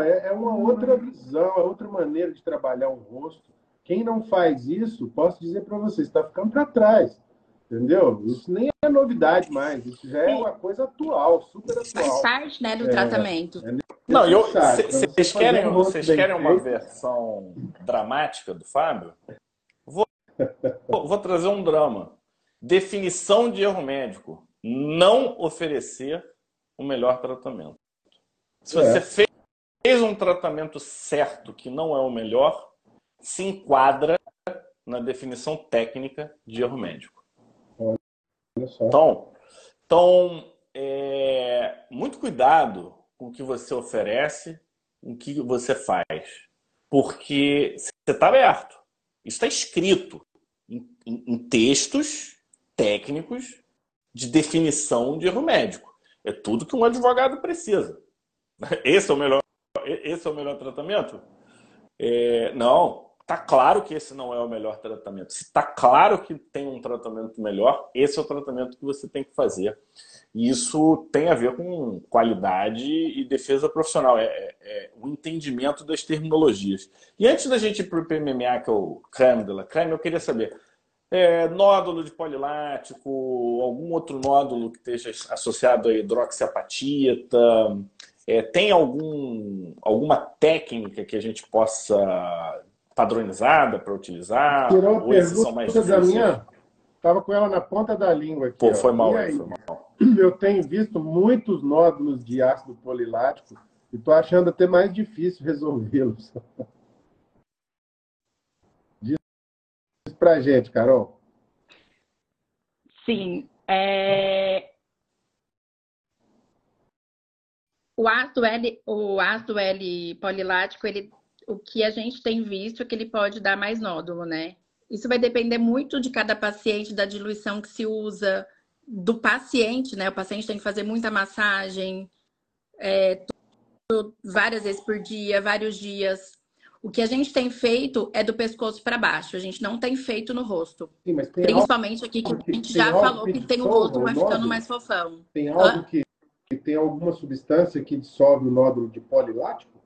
É, é uma outra visão, é outra maneira de trabalhar um rosto. Quem não faz isso, posso dizer para você, está ficando para trás. Entendeu? Isso nem é novidade mais, isso já é uma coisa atual, super atual. Faz parte né, do é, tratamento. É não, eu, vocês querem, vocês querem uma versão dramática do Fábio? Vou, vou trazer um drama. Definição de erro médico. Não oferecer o melhor tratamento. Se você é. fez um tratamento certo que não é o melhor, se enquadra na definição técnica de erro médico. Então, então é, muito cuidado com o que você oferece, com o que você faz. Porque você está aberto. Isso está escrito em, em, em textos técnicos de definição de erro médico. É tudo que um advogado precisa. Esse é o melhor, esse é o melhor tratamento? É, não, tá claro que esse não é o melhor tratamento. Se tá claro que tem um tratamento melhor, esse é o tratamento que você tem que fazer. E isso tem a ver com qualidade e defesa profissional, é, é, é o entendimento das terminologias. E antes da gente ir para o PMMA, que é o creme de la creme, eu queria saber, é, nódulo de polilático, algum outro nódulo que esteja associado a hidroxiapatita? É, tem algum, alguma técnica que a gente possa padronizada para utilizar? Tirou a pergunta da minha... Estava com ela na ponta da língua aqui. Pô, foi mal, aí, foi mal. Eu tenho visto muitos nódulos de ácido polilático e estou achando até mais difícil resolvê-los. para a gente, Carol. Sim. É... O ácido L, o ácido L polilático, ele, o que a gente tem visto é que ele pode dar mais nódulo, né? Isso vai depender muito de cada paciente, da diluição que se usa, do paciente, né? O paciente tem que fazer muita massagem, é, várias vezes por dia, vários dias. O que a gente tem feito é do pescoço para baixo. A gente não tem feito no rosto. Sim, Principalmente aqui que a gente já falou que, que tem o rosto vai ficando mais fofão. Tem algo que, que, tem alguma substância que dissolve o nódulo de polilático?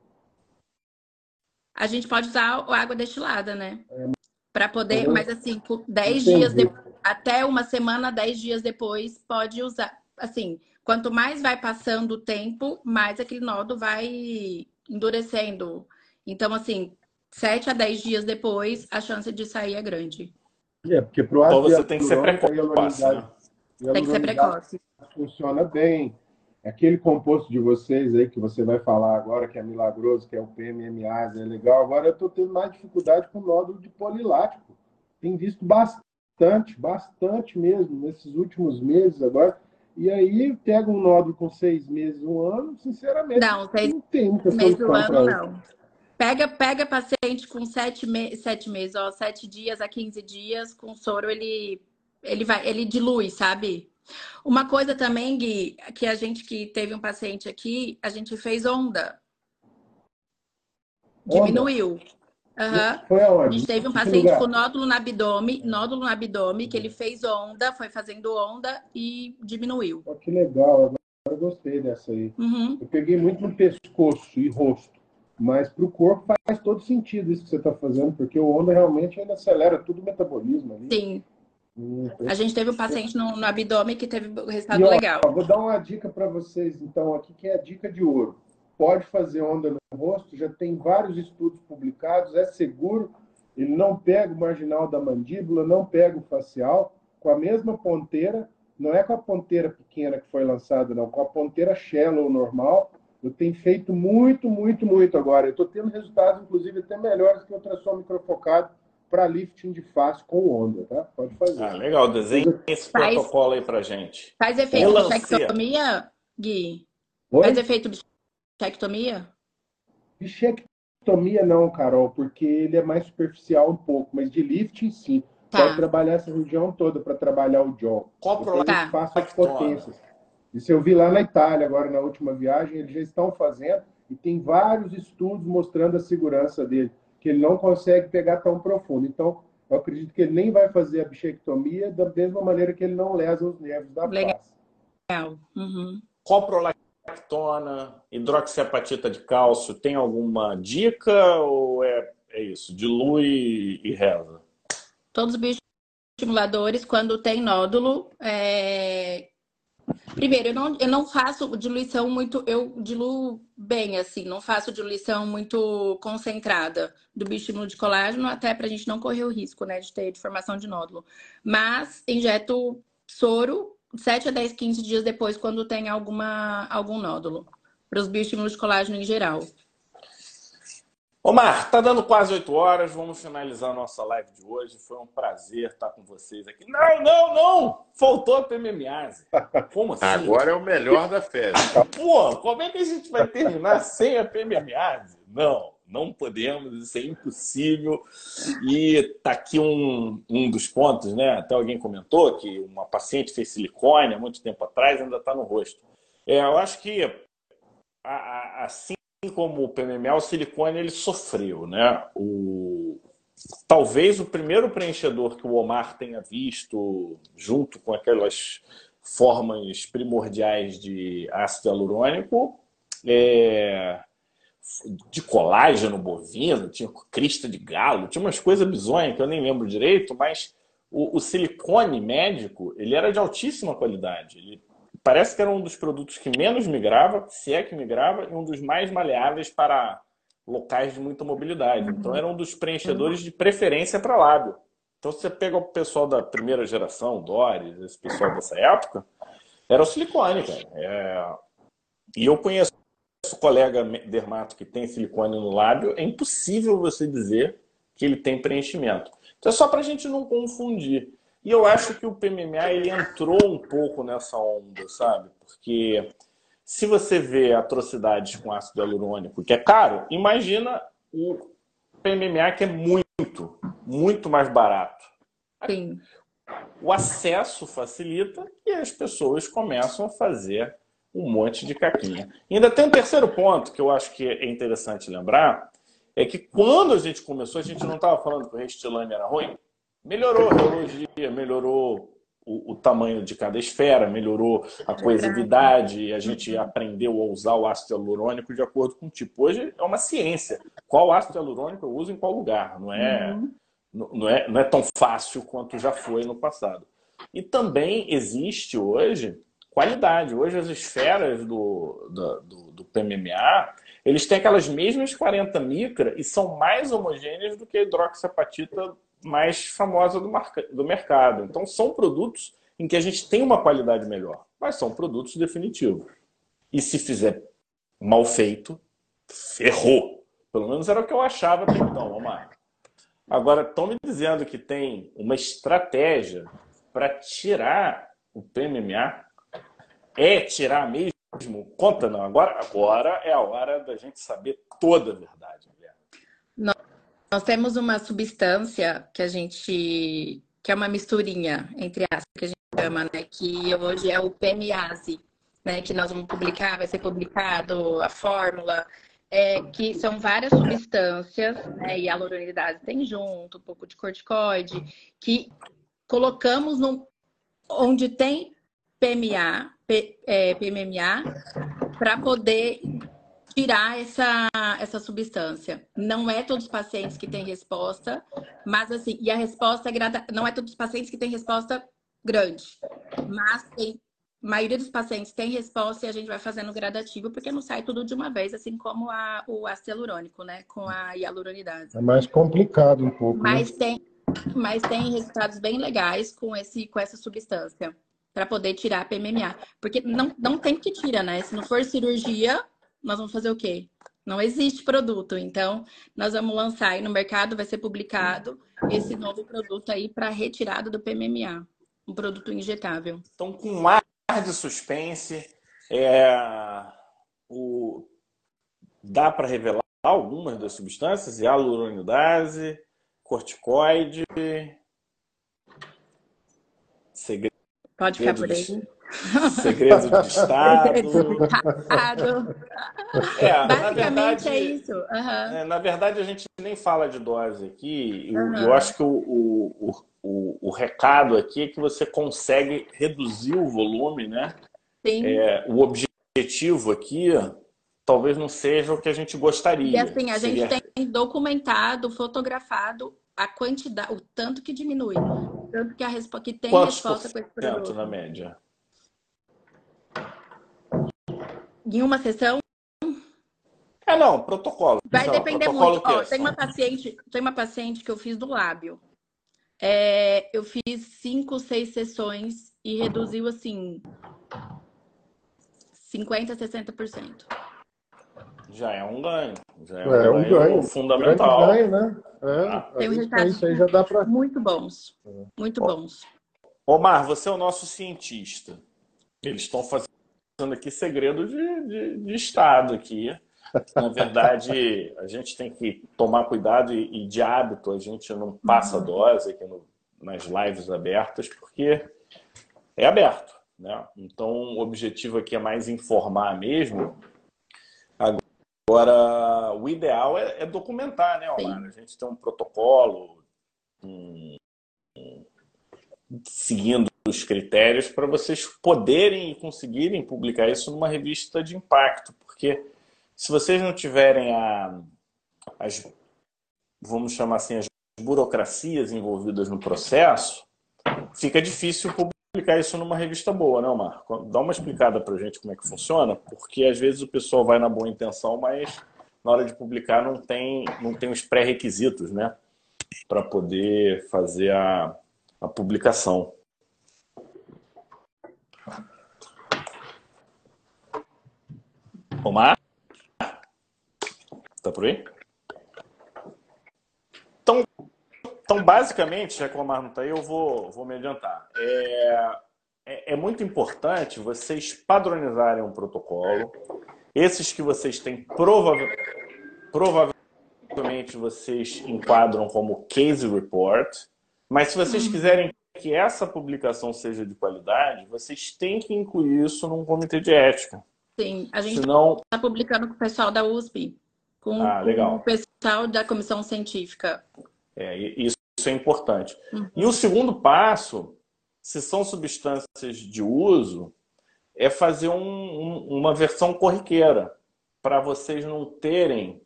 A gente pode usar água destilada, né? É, para poder, mas assim, 10 dias de, até uma semana, 10 dias depois, pode usar. Assim, quanto mais vai passando o tempo, mais aquele nódulo vai endurecendo então, assim, 7 a 10 dias depois, a chance de sair é grande. É, porque para o Então você tem que ser precoce. Né? Tem que ser precoce. Funciona bem. Aquele composto de vocês aí que você vai falar agora, que é milagroso, que é o PMMA, é legal. Agora eu estou tendo mais dificuldade com o nódulo de polilático. Tem visto bastante, bastante mesmo, nesses últimos meses agora. E aí pega um nódulo com seis meses, um ano, sinceramente, não, seis não tem muita solução para não. Pega, pega paciente com sete, me sete meses, ó, sete dias a 15 dias, com soro ele, ele vai, ele dilui, sabe? Uma coisa também, Gui, que a gente que teve um paciente aqui, a gente fez onda. Diminuiu. Uhum. Foi aonde? A gente teve um paciente com nódulo no abdômen, nódulo no abdômen, que ele fez onda, foi fazendo onda e diminuiu. Oh, que legal, agora eu gostei dessa aí. Uhum. Eu peguei muito no pescoço e rosto. Mas para o corpo faz todo sentido isso que você está fazendo, porque o onda realmente ainda acelera tudo o metabolismo ali. Sim. Hum, a gente teve um paciente no, no abdômen que teve resultado e, ó, legal. Vou dar uma dica para vocês, então, aqui, que é a dica de ouro. Pode fazer onda no rosto, já tem vários estudos publicados, é seguro, ele não pega o marginal da mandíbula, não pega o facial, com a mesma ponteira, não é com a ponteira pequena que foi lançada, não, com a ponteira shallow normal, eu tenho feito muito, muito, muito agora. Eu estou tendo resultados, inclusive, até melhores que o ultrassom microfocado para lifting de face com onda, tá? Pode fazer. Ah, legal. Desenhe esse faz, protocolo aí para gente. Faz efeito de sexomia, Gui? Faz efeito bichectomia? Bichectomia não, Carol, porque ele é mais superficial um pouco, mas de lifting sim. Tá. Pode trabalhar essa região toda para trabalhar o jaw. Coprolactona. Tá. Faço as potências. Isso eu vi lá na Itália, agora na última viagem, eles já estão fazendo e tem vários estudos mostrando a segurança dele, que ele não consegue pegar tão profundo. Então, eu acredito que ele nem vai fazer a bichectomia da mesma maneira que ele não lesa os nervos da Legal. face. Legal. Uhum. Coprolactona, hidroxiapatita de cálcio, tem alguma dica ou é, é isso? Dilui e reza? Todos os bioestimuladores, quando tem nódulo, é, Primeiro, eu não, eu não faço diluição muito, eu diluo bem, assim, não faço diluição muito concentrada do bioestímulo de colágeno, até para a gente não correr o risco, né, de ter deformação de nódulo. Mas injeto soro 7 a 10, 15 dias depois, quando tem alguma, algum nódulo, para os bioestímulos de colágeno em geral. Omar, tá dando quase 8 horas, vamos finalizar a nossa live de hoje. Foi um prazer estar com vocês aqui. Não, não, não! Faltou a PMMase. Como assim? Agora é o melhor da festa. Pô, como é que a gente vai terminar sem a PMMase? Não, não podemos, isso é impossível. E tá aqui um, um dos pontos, né? Até alguém comentou que uma paciente fez silicone há muito tempo atrás ainda está no rosto. É, eu acho que assim como o PMMA, o silicone ele sofreu, né? O... Talvez o primeiro preenchedor que o Omar tenha visto, junto com aquelas formas primordiais de ácido hialurônico, é... de colágeno bovino, tinha crista de galo, tinha umas coisas bizonhas que eu nem lembro direito, mas o, o silicone médico ele era de altíssima qualidade. Ele parece que era um dos produtos que menos migrava, se é que migrava, e um dos mais maleáveis para locais de muita mobilidade. Então, uhum. era um dos preenchedores de preferência para lábio. Então, você pega o pessoal da primeira geração, Doris, esse pessoal dessa época, era o silicone, cara. É... E eu conheço o colega dermato que tem silicone no lábio, é impossível você dizer que ele tem preenchimento. Então, é só para a gente não confundir. E eu acho que o PMMA ele entrou um pouco nessa onda, sabe? Porque se você vê atrocidades com ácido hialurônico, que é caro, imagina o PMMA que é muito, muito mais barato. Sim. O acesso facilita e as pessoas começam a fazer um monte de caquinha. E ainda tem um terceiro ponto que eu acho que é interessante lembrar, é que quando a gente começou, a gente não estava falando que o Restylane era ruim, Melhorou a radiologia, melhorou o, o, tamanho de cada esfera, melhorou a coesividade, a gente aprendeu a usar o ácido hialurônico de acordo com o tipo. Hoje é uma ciência. Qual ácido hialurônico eu uso em qual lugar? Não é, uhum. não, é, não é tão fácil quanto já foi no passado. E também existe hoje qualidade. Hoje as esferas do, do, do, do PMMA, eles têm aquelas mesmas 40 micra e são mais homogêneas do que a hidroxapatita mais famosa do, do mercado. Então, são produtos em que a gente tem uma qualidade melhor, mas são produtos definitivos. E se fizer mal feito, ferrou. Pelo menos era o que eu achava até então, Omar. Agora, estão me dizendo que tem uma estratégia para tirar o PMMA? É tirar mesmo? Conta não. Agora, agora é a hora da gente saber toda a verdade. Nós temos uma substância que a gente que é uma misturinha entre as que a gente chama, né, que hoje é o PMase, né, que nós vamos publicar, vai ser publicado a fórmula, é, que são várias substâncias, né, e a hialuronidase tem junto, um pouco de corticoide, que colocamos no, onde tem PMA, P, é, PMMA, para poder tirar essa, essa substância. Não é todos os pacientes que têm resposta, mas assim, e a resposta é não é todos os pacientes que têm resposta grande, mas tem a maioria dos pacientes tem resposta e a gente vai fazendo gradativo, porque não sai tudo de uma vez, assim como a, o ácido hialurônico, né? Com a hialuronidase. É mais complicado um pouco. Né? Mas, né? tem, mas tem resultados bem legais com, esse, com essa substância, para poder tirar a PMMA. Porque não, não tem que tirar, né? Se não for cirurgia, nós vamos fazer o quê? Não existe produto. Então, nós vamos lançar aí no mercado, vai ser publicado esse novo produto aí para retirada do PMMA, um produto injetável. Então, com um ar de suspense, é... o, dá para revelar algumas das substâncias? Hialuronidase, corticoide, segredo. Pode ficar por aí. Segredo de Estado. é, Basicamente verdade, é isso. Uhum. É, na verdade, a gente nem fala de dose aqui. Eu, uhum. eu acho que o, o, o, o, recado aqui é que você consegue reduzir o volume, né? Sim. É, o objetivo aqui talvez não seja o que a gente gostaria. E assim, a Seria... gente tem documentado, fotografado a quantidade, o tanto que diminui. Tanto que, a respo... que tem Quantos resposta com esse produto. na média? Em uma sessão? É, não, protocolo. Vai depender protocolo muito. Ó, tem, uma paciente, tem uma paciente que eu fiz do lábio. É, eu fiz cinco, seis sessões e reduziu assim 50%, 60%. Já é um ganho. Já é um, é, um ganho, ganho, fundamental. Ganho, né? É, ah. Tem resultados aí já dá pra... muito bons. Muito bons. Omar, você é o nosso cientista. Eles estão fazendo aqui segredo de, de, de, Estado aqui. Na verdade, a gente tem que tomar cuidado e, e de hábito a gente não passa uhum. dose aqui no, nas lives abertas, porque é aberto. Né? Então, o objetivo aqui é mais informar mesmo. Agora, o ideal é, é documentar, né, Omar? A gente tem um protocolo, um, um, seguindo os critérios para vocês poderem e conseguirem publicar isso numa revista de impacto, porque se vocês não tiverem a, as, vamos chamar assim, as burocracias envolvidas no processo, fica difícil publicar isso numa revista boa, né, Marco? Dá uma explicada para gente como é que funciona, porque às vezes o pessoal vai na boa intenção, mas na hora de publicar não tem, não tem os pré-requisitos, né, para poder fazer a, a publicação. Omar? Tá por aí? Então, então basicamente, já que o Omar não está aí, eu vou, vou me adiantar. É, é, é muito importante vocês padronizarem um protocolo. Esses que vocês têm, provável, provavelmente vocês enquadram como case report. Mas se vocês quiserem que essa publicação seja de qualidade, vocês têm que incluir isso num comitê de ética. Sim, a gente está Senão... publicando com o pessoal da USP, com, ah, com, o pessoal da comissão científica. É, isso é importante. Uhum. E o segundo passo, se são substâncias de uso, é fazer um, um, uma versão corriqueira, para vocês não terem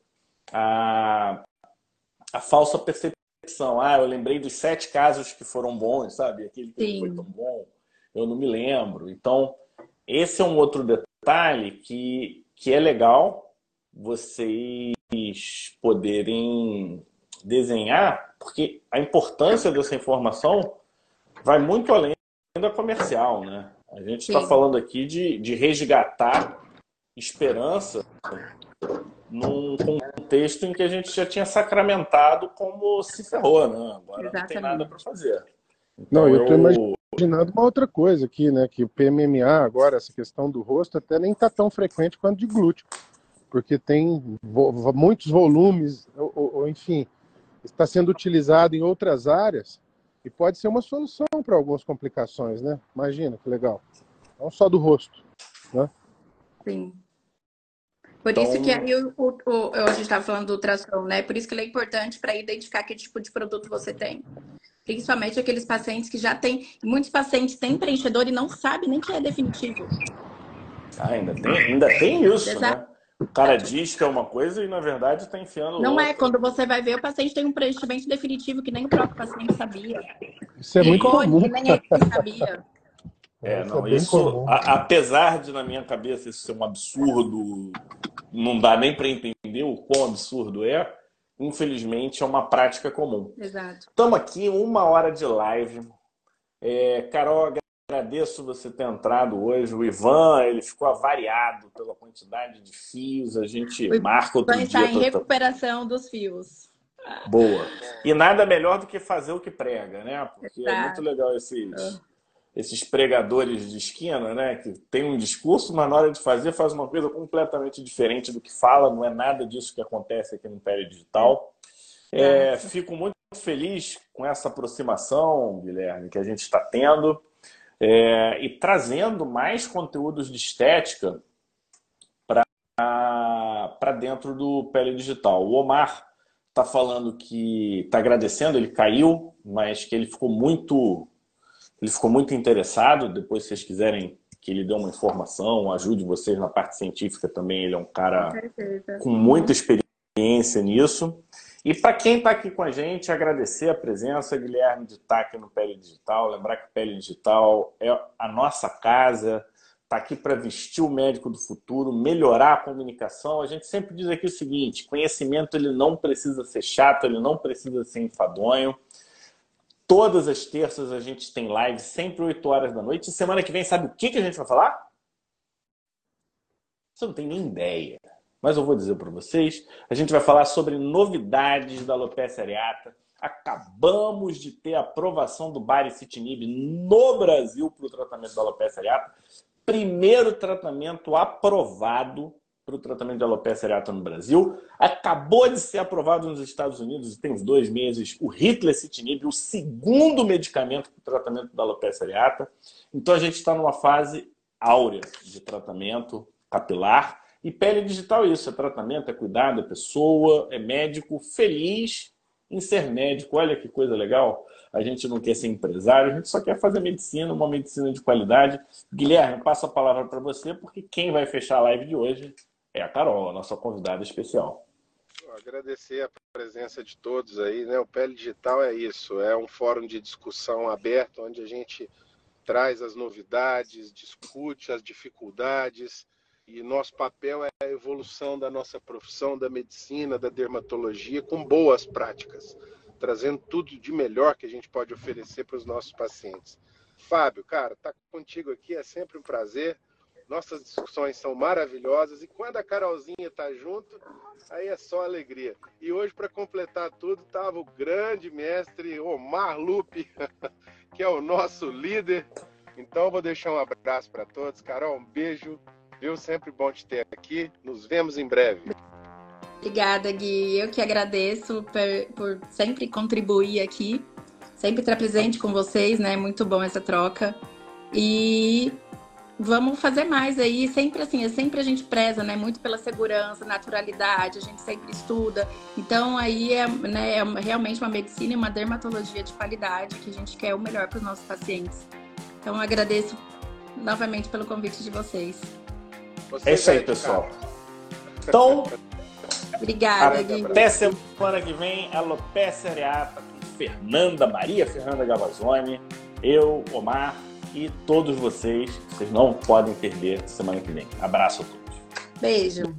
a, a falsa percepção. Ah, eu lembrei dos sete casos que foram bons, sabe? Aquele que Sim. foi tão bom, eu não me lembro. Então, esse é um outro detalhe que, que é legal vocês poderem desenhar, porque a importância dessa informação vai muito além da comercial, né? A gente está falando aqui de, de resgatar esperança num contexto em que a gente já tinha sacramentado como se ferrou, né? Agora Exatamente. não tem nada para fazer. Então, não, eu estou eu imaginando uma outra coisa aqui, né? Que o PMMA, agora, essa questão do rosto, até nem está tão frequente quanto de glúteo, porque tem vo muitos volumes, ou, ou, enfim, está sendo utilizado em outras áreas e pode ser uma solução para algumas complicações, né? Imagina que legal. Não só do rosto, né? Sim. Por então... isso que aí o, o, o, a gente estava falando do ultrassom, né? Por isso que ele é importante para identificar que tipo de produto você tem principalmente aqueles pacientes que já têm. Muitos pacientes têm preenchedor e não sabem nem que é definitivo. Ah, ainda tem, ainda tem isso, Exato. né? O cara diz que é uma coisa e, na verdade, está enfiando. Não é, quando você vai ver, o paciente tem um preenchimento definitivo que nem o próprio paciente sabia. Isso é muito comum. Que nem ele sabia. É, não, é isso, a, apesar de na minha cabeça isso ser um absurdo, não dá nem para entender o quão absurdo é, infelizmente, é uma prática comum. Exato. Estamos aqui, uma hora de live. É, Carol, agradeço você ter entrado hoje. O Ivan, ele ficou avariado pela quantidade de fios. A gente o marca outro dia. está em recuperação dos fios. Boa. E nada melhor do que fazer o que prega, né? Porque Exato. é muito legal esses, esses pregadores de esquina, né? Que tem um discurso, mas na hora de fazer faz uma coisa completamente diferente do que fala. Não é nada disso que acontece aqui no Pele Digital. É, fico muito feliz com essa aproximação, Guilherme, que a gente está tendo é, e trazendo mais conteúdos de estética para dentro do Pele Digital. O Omar está falando que está agradecendo, ele caiu, mas que ele ficou muito ele ficou muito interessado. Depois, se vocês quiserem que ele dê uma informação, ajude vocês na parte científica também. Ele é um cara com, com muita experiência nisso. E para quem está aqui com a gente, agradecer a presença, Guilherme, de estar tá aqui no Pele Digital. Lembrar que Pele Digital é a nossa casa, está aqui para vestir o médico do futuro, melhorar a comunicação. A gente sempre diz aqui o seguinte: conhecimento ele não precisa ser chato, ele não precisa ser enfadonho. Todas as terças a gente tem live, sempre 8 horas da noite. Semana que vem, sabe o que, que a gente vai falar? Você não tem nem ideia mas eu vou dizer para vocês. A gente vai falar sobre novidades da alopecia areata. Acabamos de ter aprovação do baricitinib no Brasil para o tratamento da alopecia areata. Primeiro tratamento aprovado para o tratamento de alopecia areata no Brasil. Acabou de ser aprovado nos Estados Unidos, tem uns dois meses, o ritlecitinib, o segundo medicamento para o tratamento da alopecia areata. Então a gente está numa fase áurea de tratamento capilar e pele digital é isso, é tratamento, é cuidado, é pessoa, é médico feliz em ser médico. Olha que coisa legal. A gente não quer ser empresário, a gente só quer fazer medicina, uma medicina de qualidade. Guilherme, passo a palavra para você, porque quem vai fechar a live de hoje é a Carol, a nossa convidada especial. Agradecer a presença de todos aí, né? O Pele Digital é isso, é um fórum de discussão aberto onde a gente traz as novidades, discute as dificuldades, e nosso papel é a evolução da nossa profissão, da medicina, da dermatologia, com boas práticas, trazendo tudo de melhor que a gente pode oferecer para os nossos pacientes. Fábio, cara, tá contigo aqui é sempre um prazer. Nossas discussões são maravilhosas e quando a Carolzinha tá junto, aí é só alegria. E hoje, para completar tudo, tava o grande mestre Omar Lupe, que é o nosso líder. Então, vou deixar um abraço para todos. Carol, um beijo Viu? Sempre bom te ter aqui. Nos vemos em breve. Obrigada, Gui. Eu que agradeço por, por sempre contribuir aqui, sempre estar presente com vocês, né? Muito bom essa troca. E vamos fazer mais aí, sempre assim, é sempre a gente preza, né, muito pela segurança, naturalidade, a gente sempre estuda. Então aí é, né, é realmente uma medicina e uma dermatologia de qualidade que a gente quer o melhor para os nossos pacientes. Então agradeço novamente pelo convite de vocês. Você é isso aí, pessoal. Então, obrigada, Gui. Até semana que vem, Alopecia Areata com Fernanda, Maria Fernanda Gavazoni, eu, Omar e todos vocês. Vocês não podem perder semana que vem. Abraço a todos. Beijo.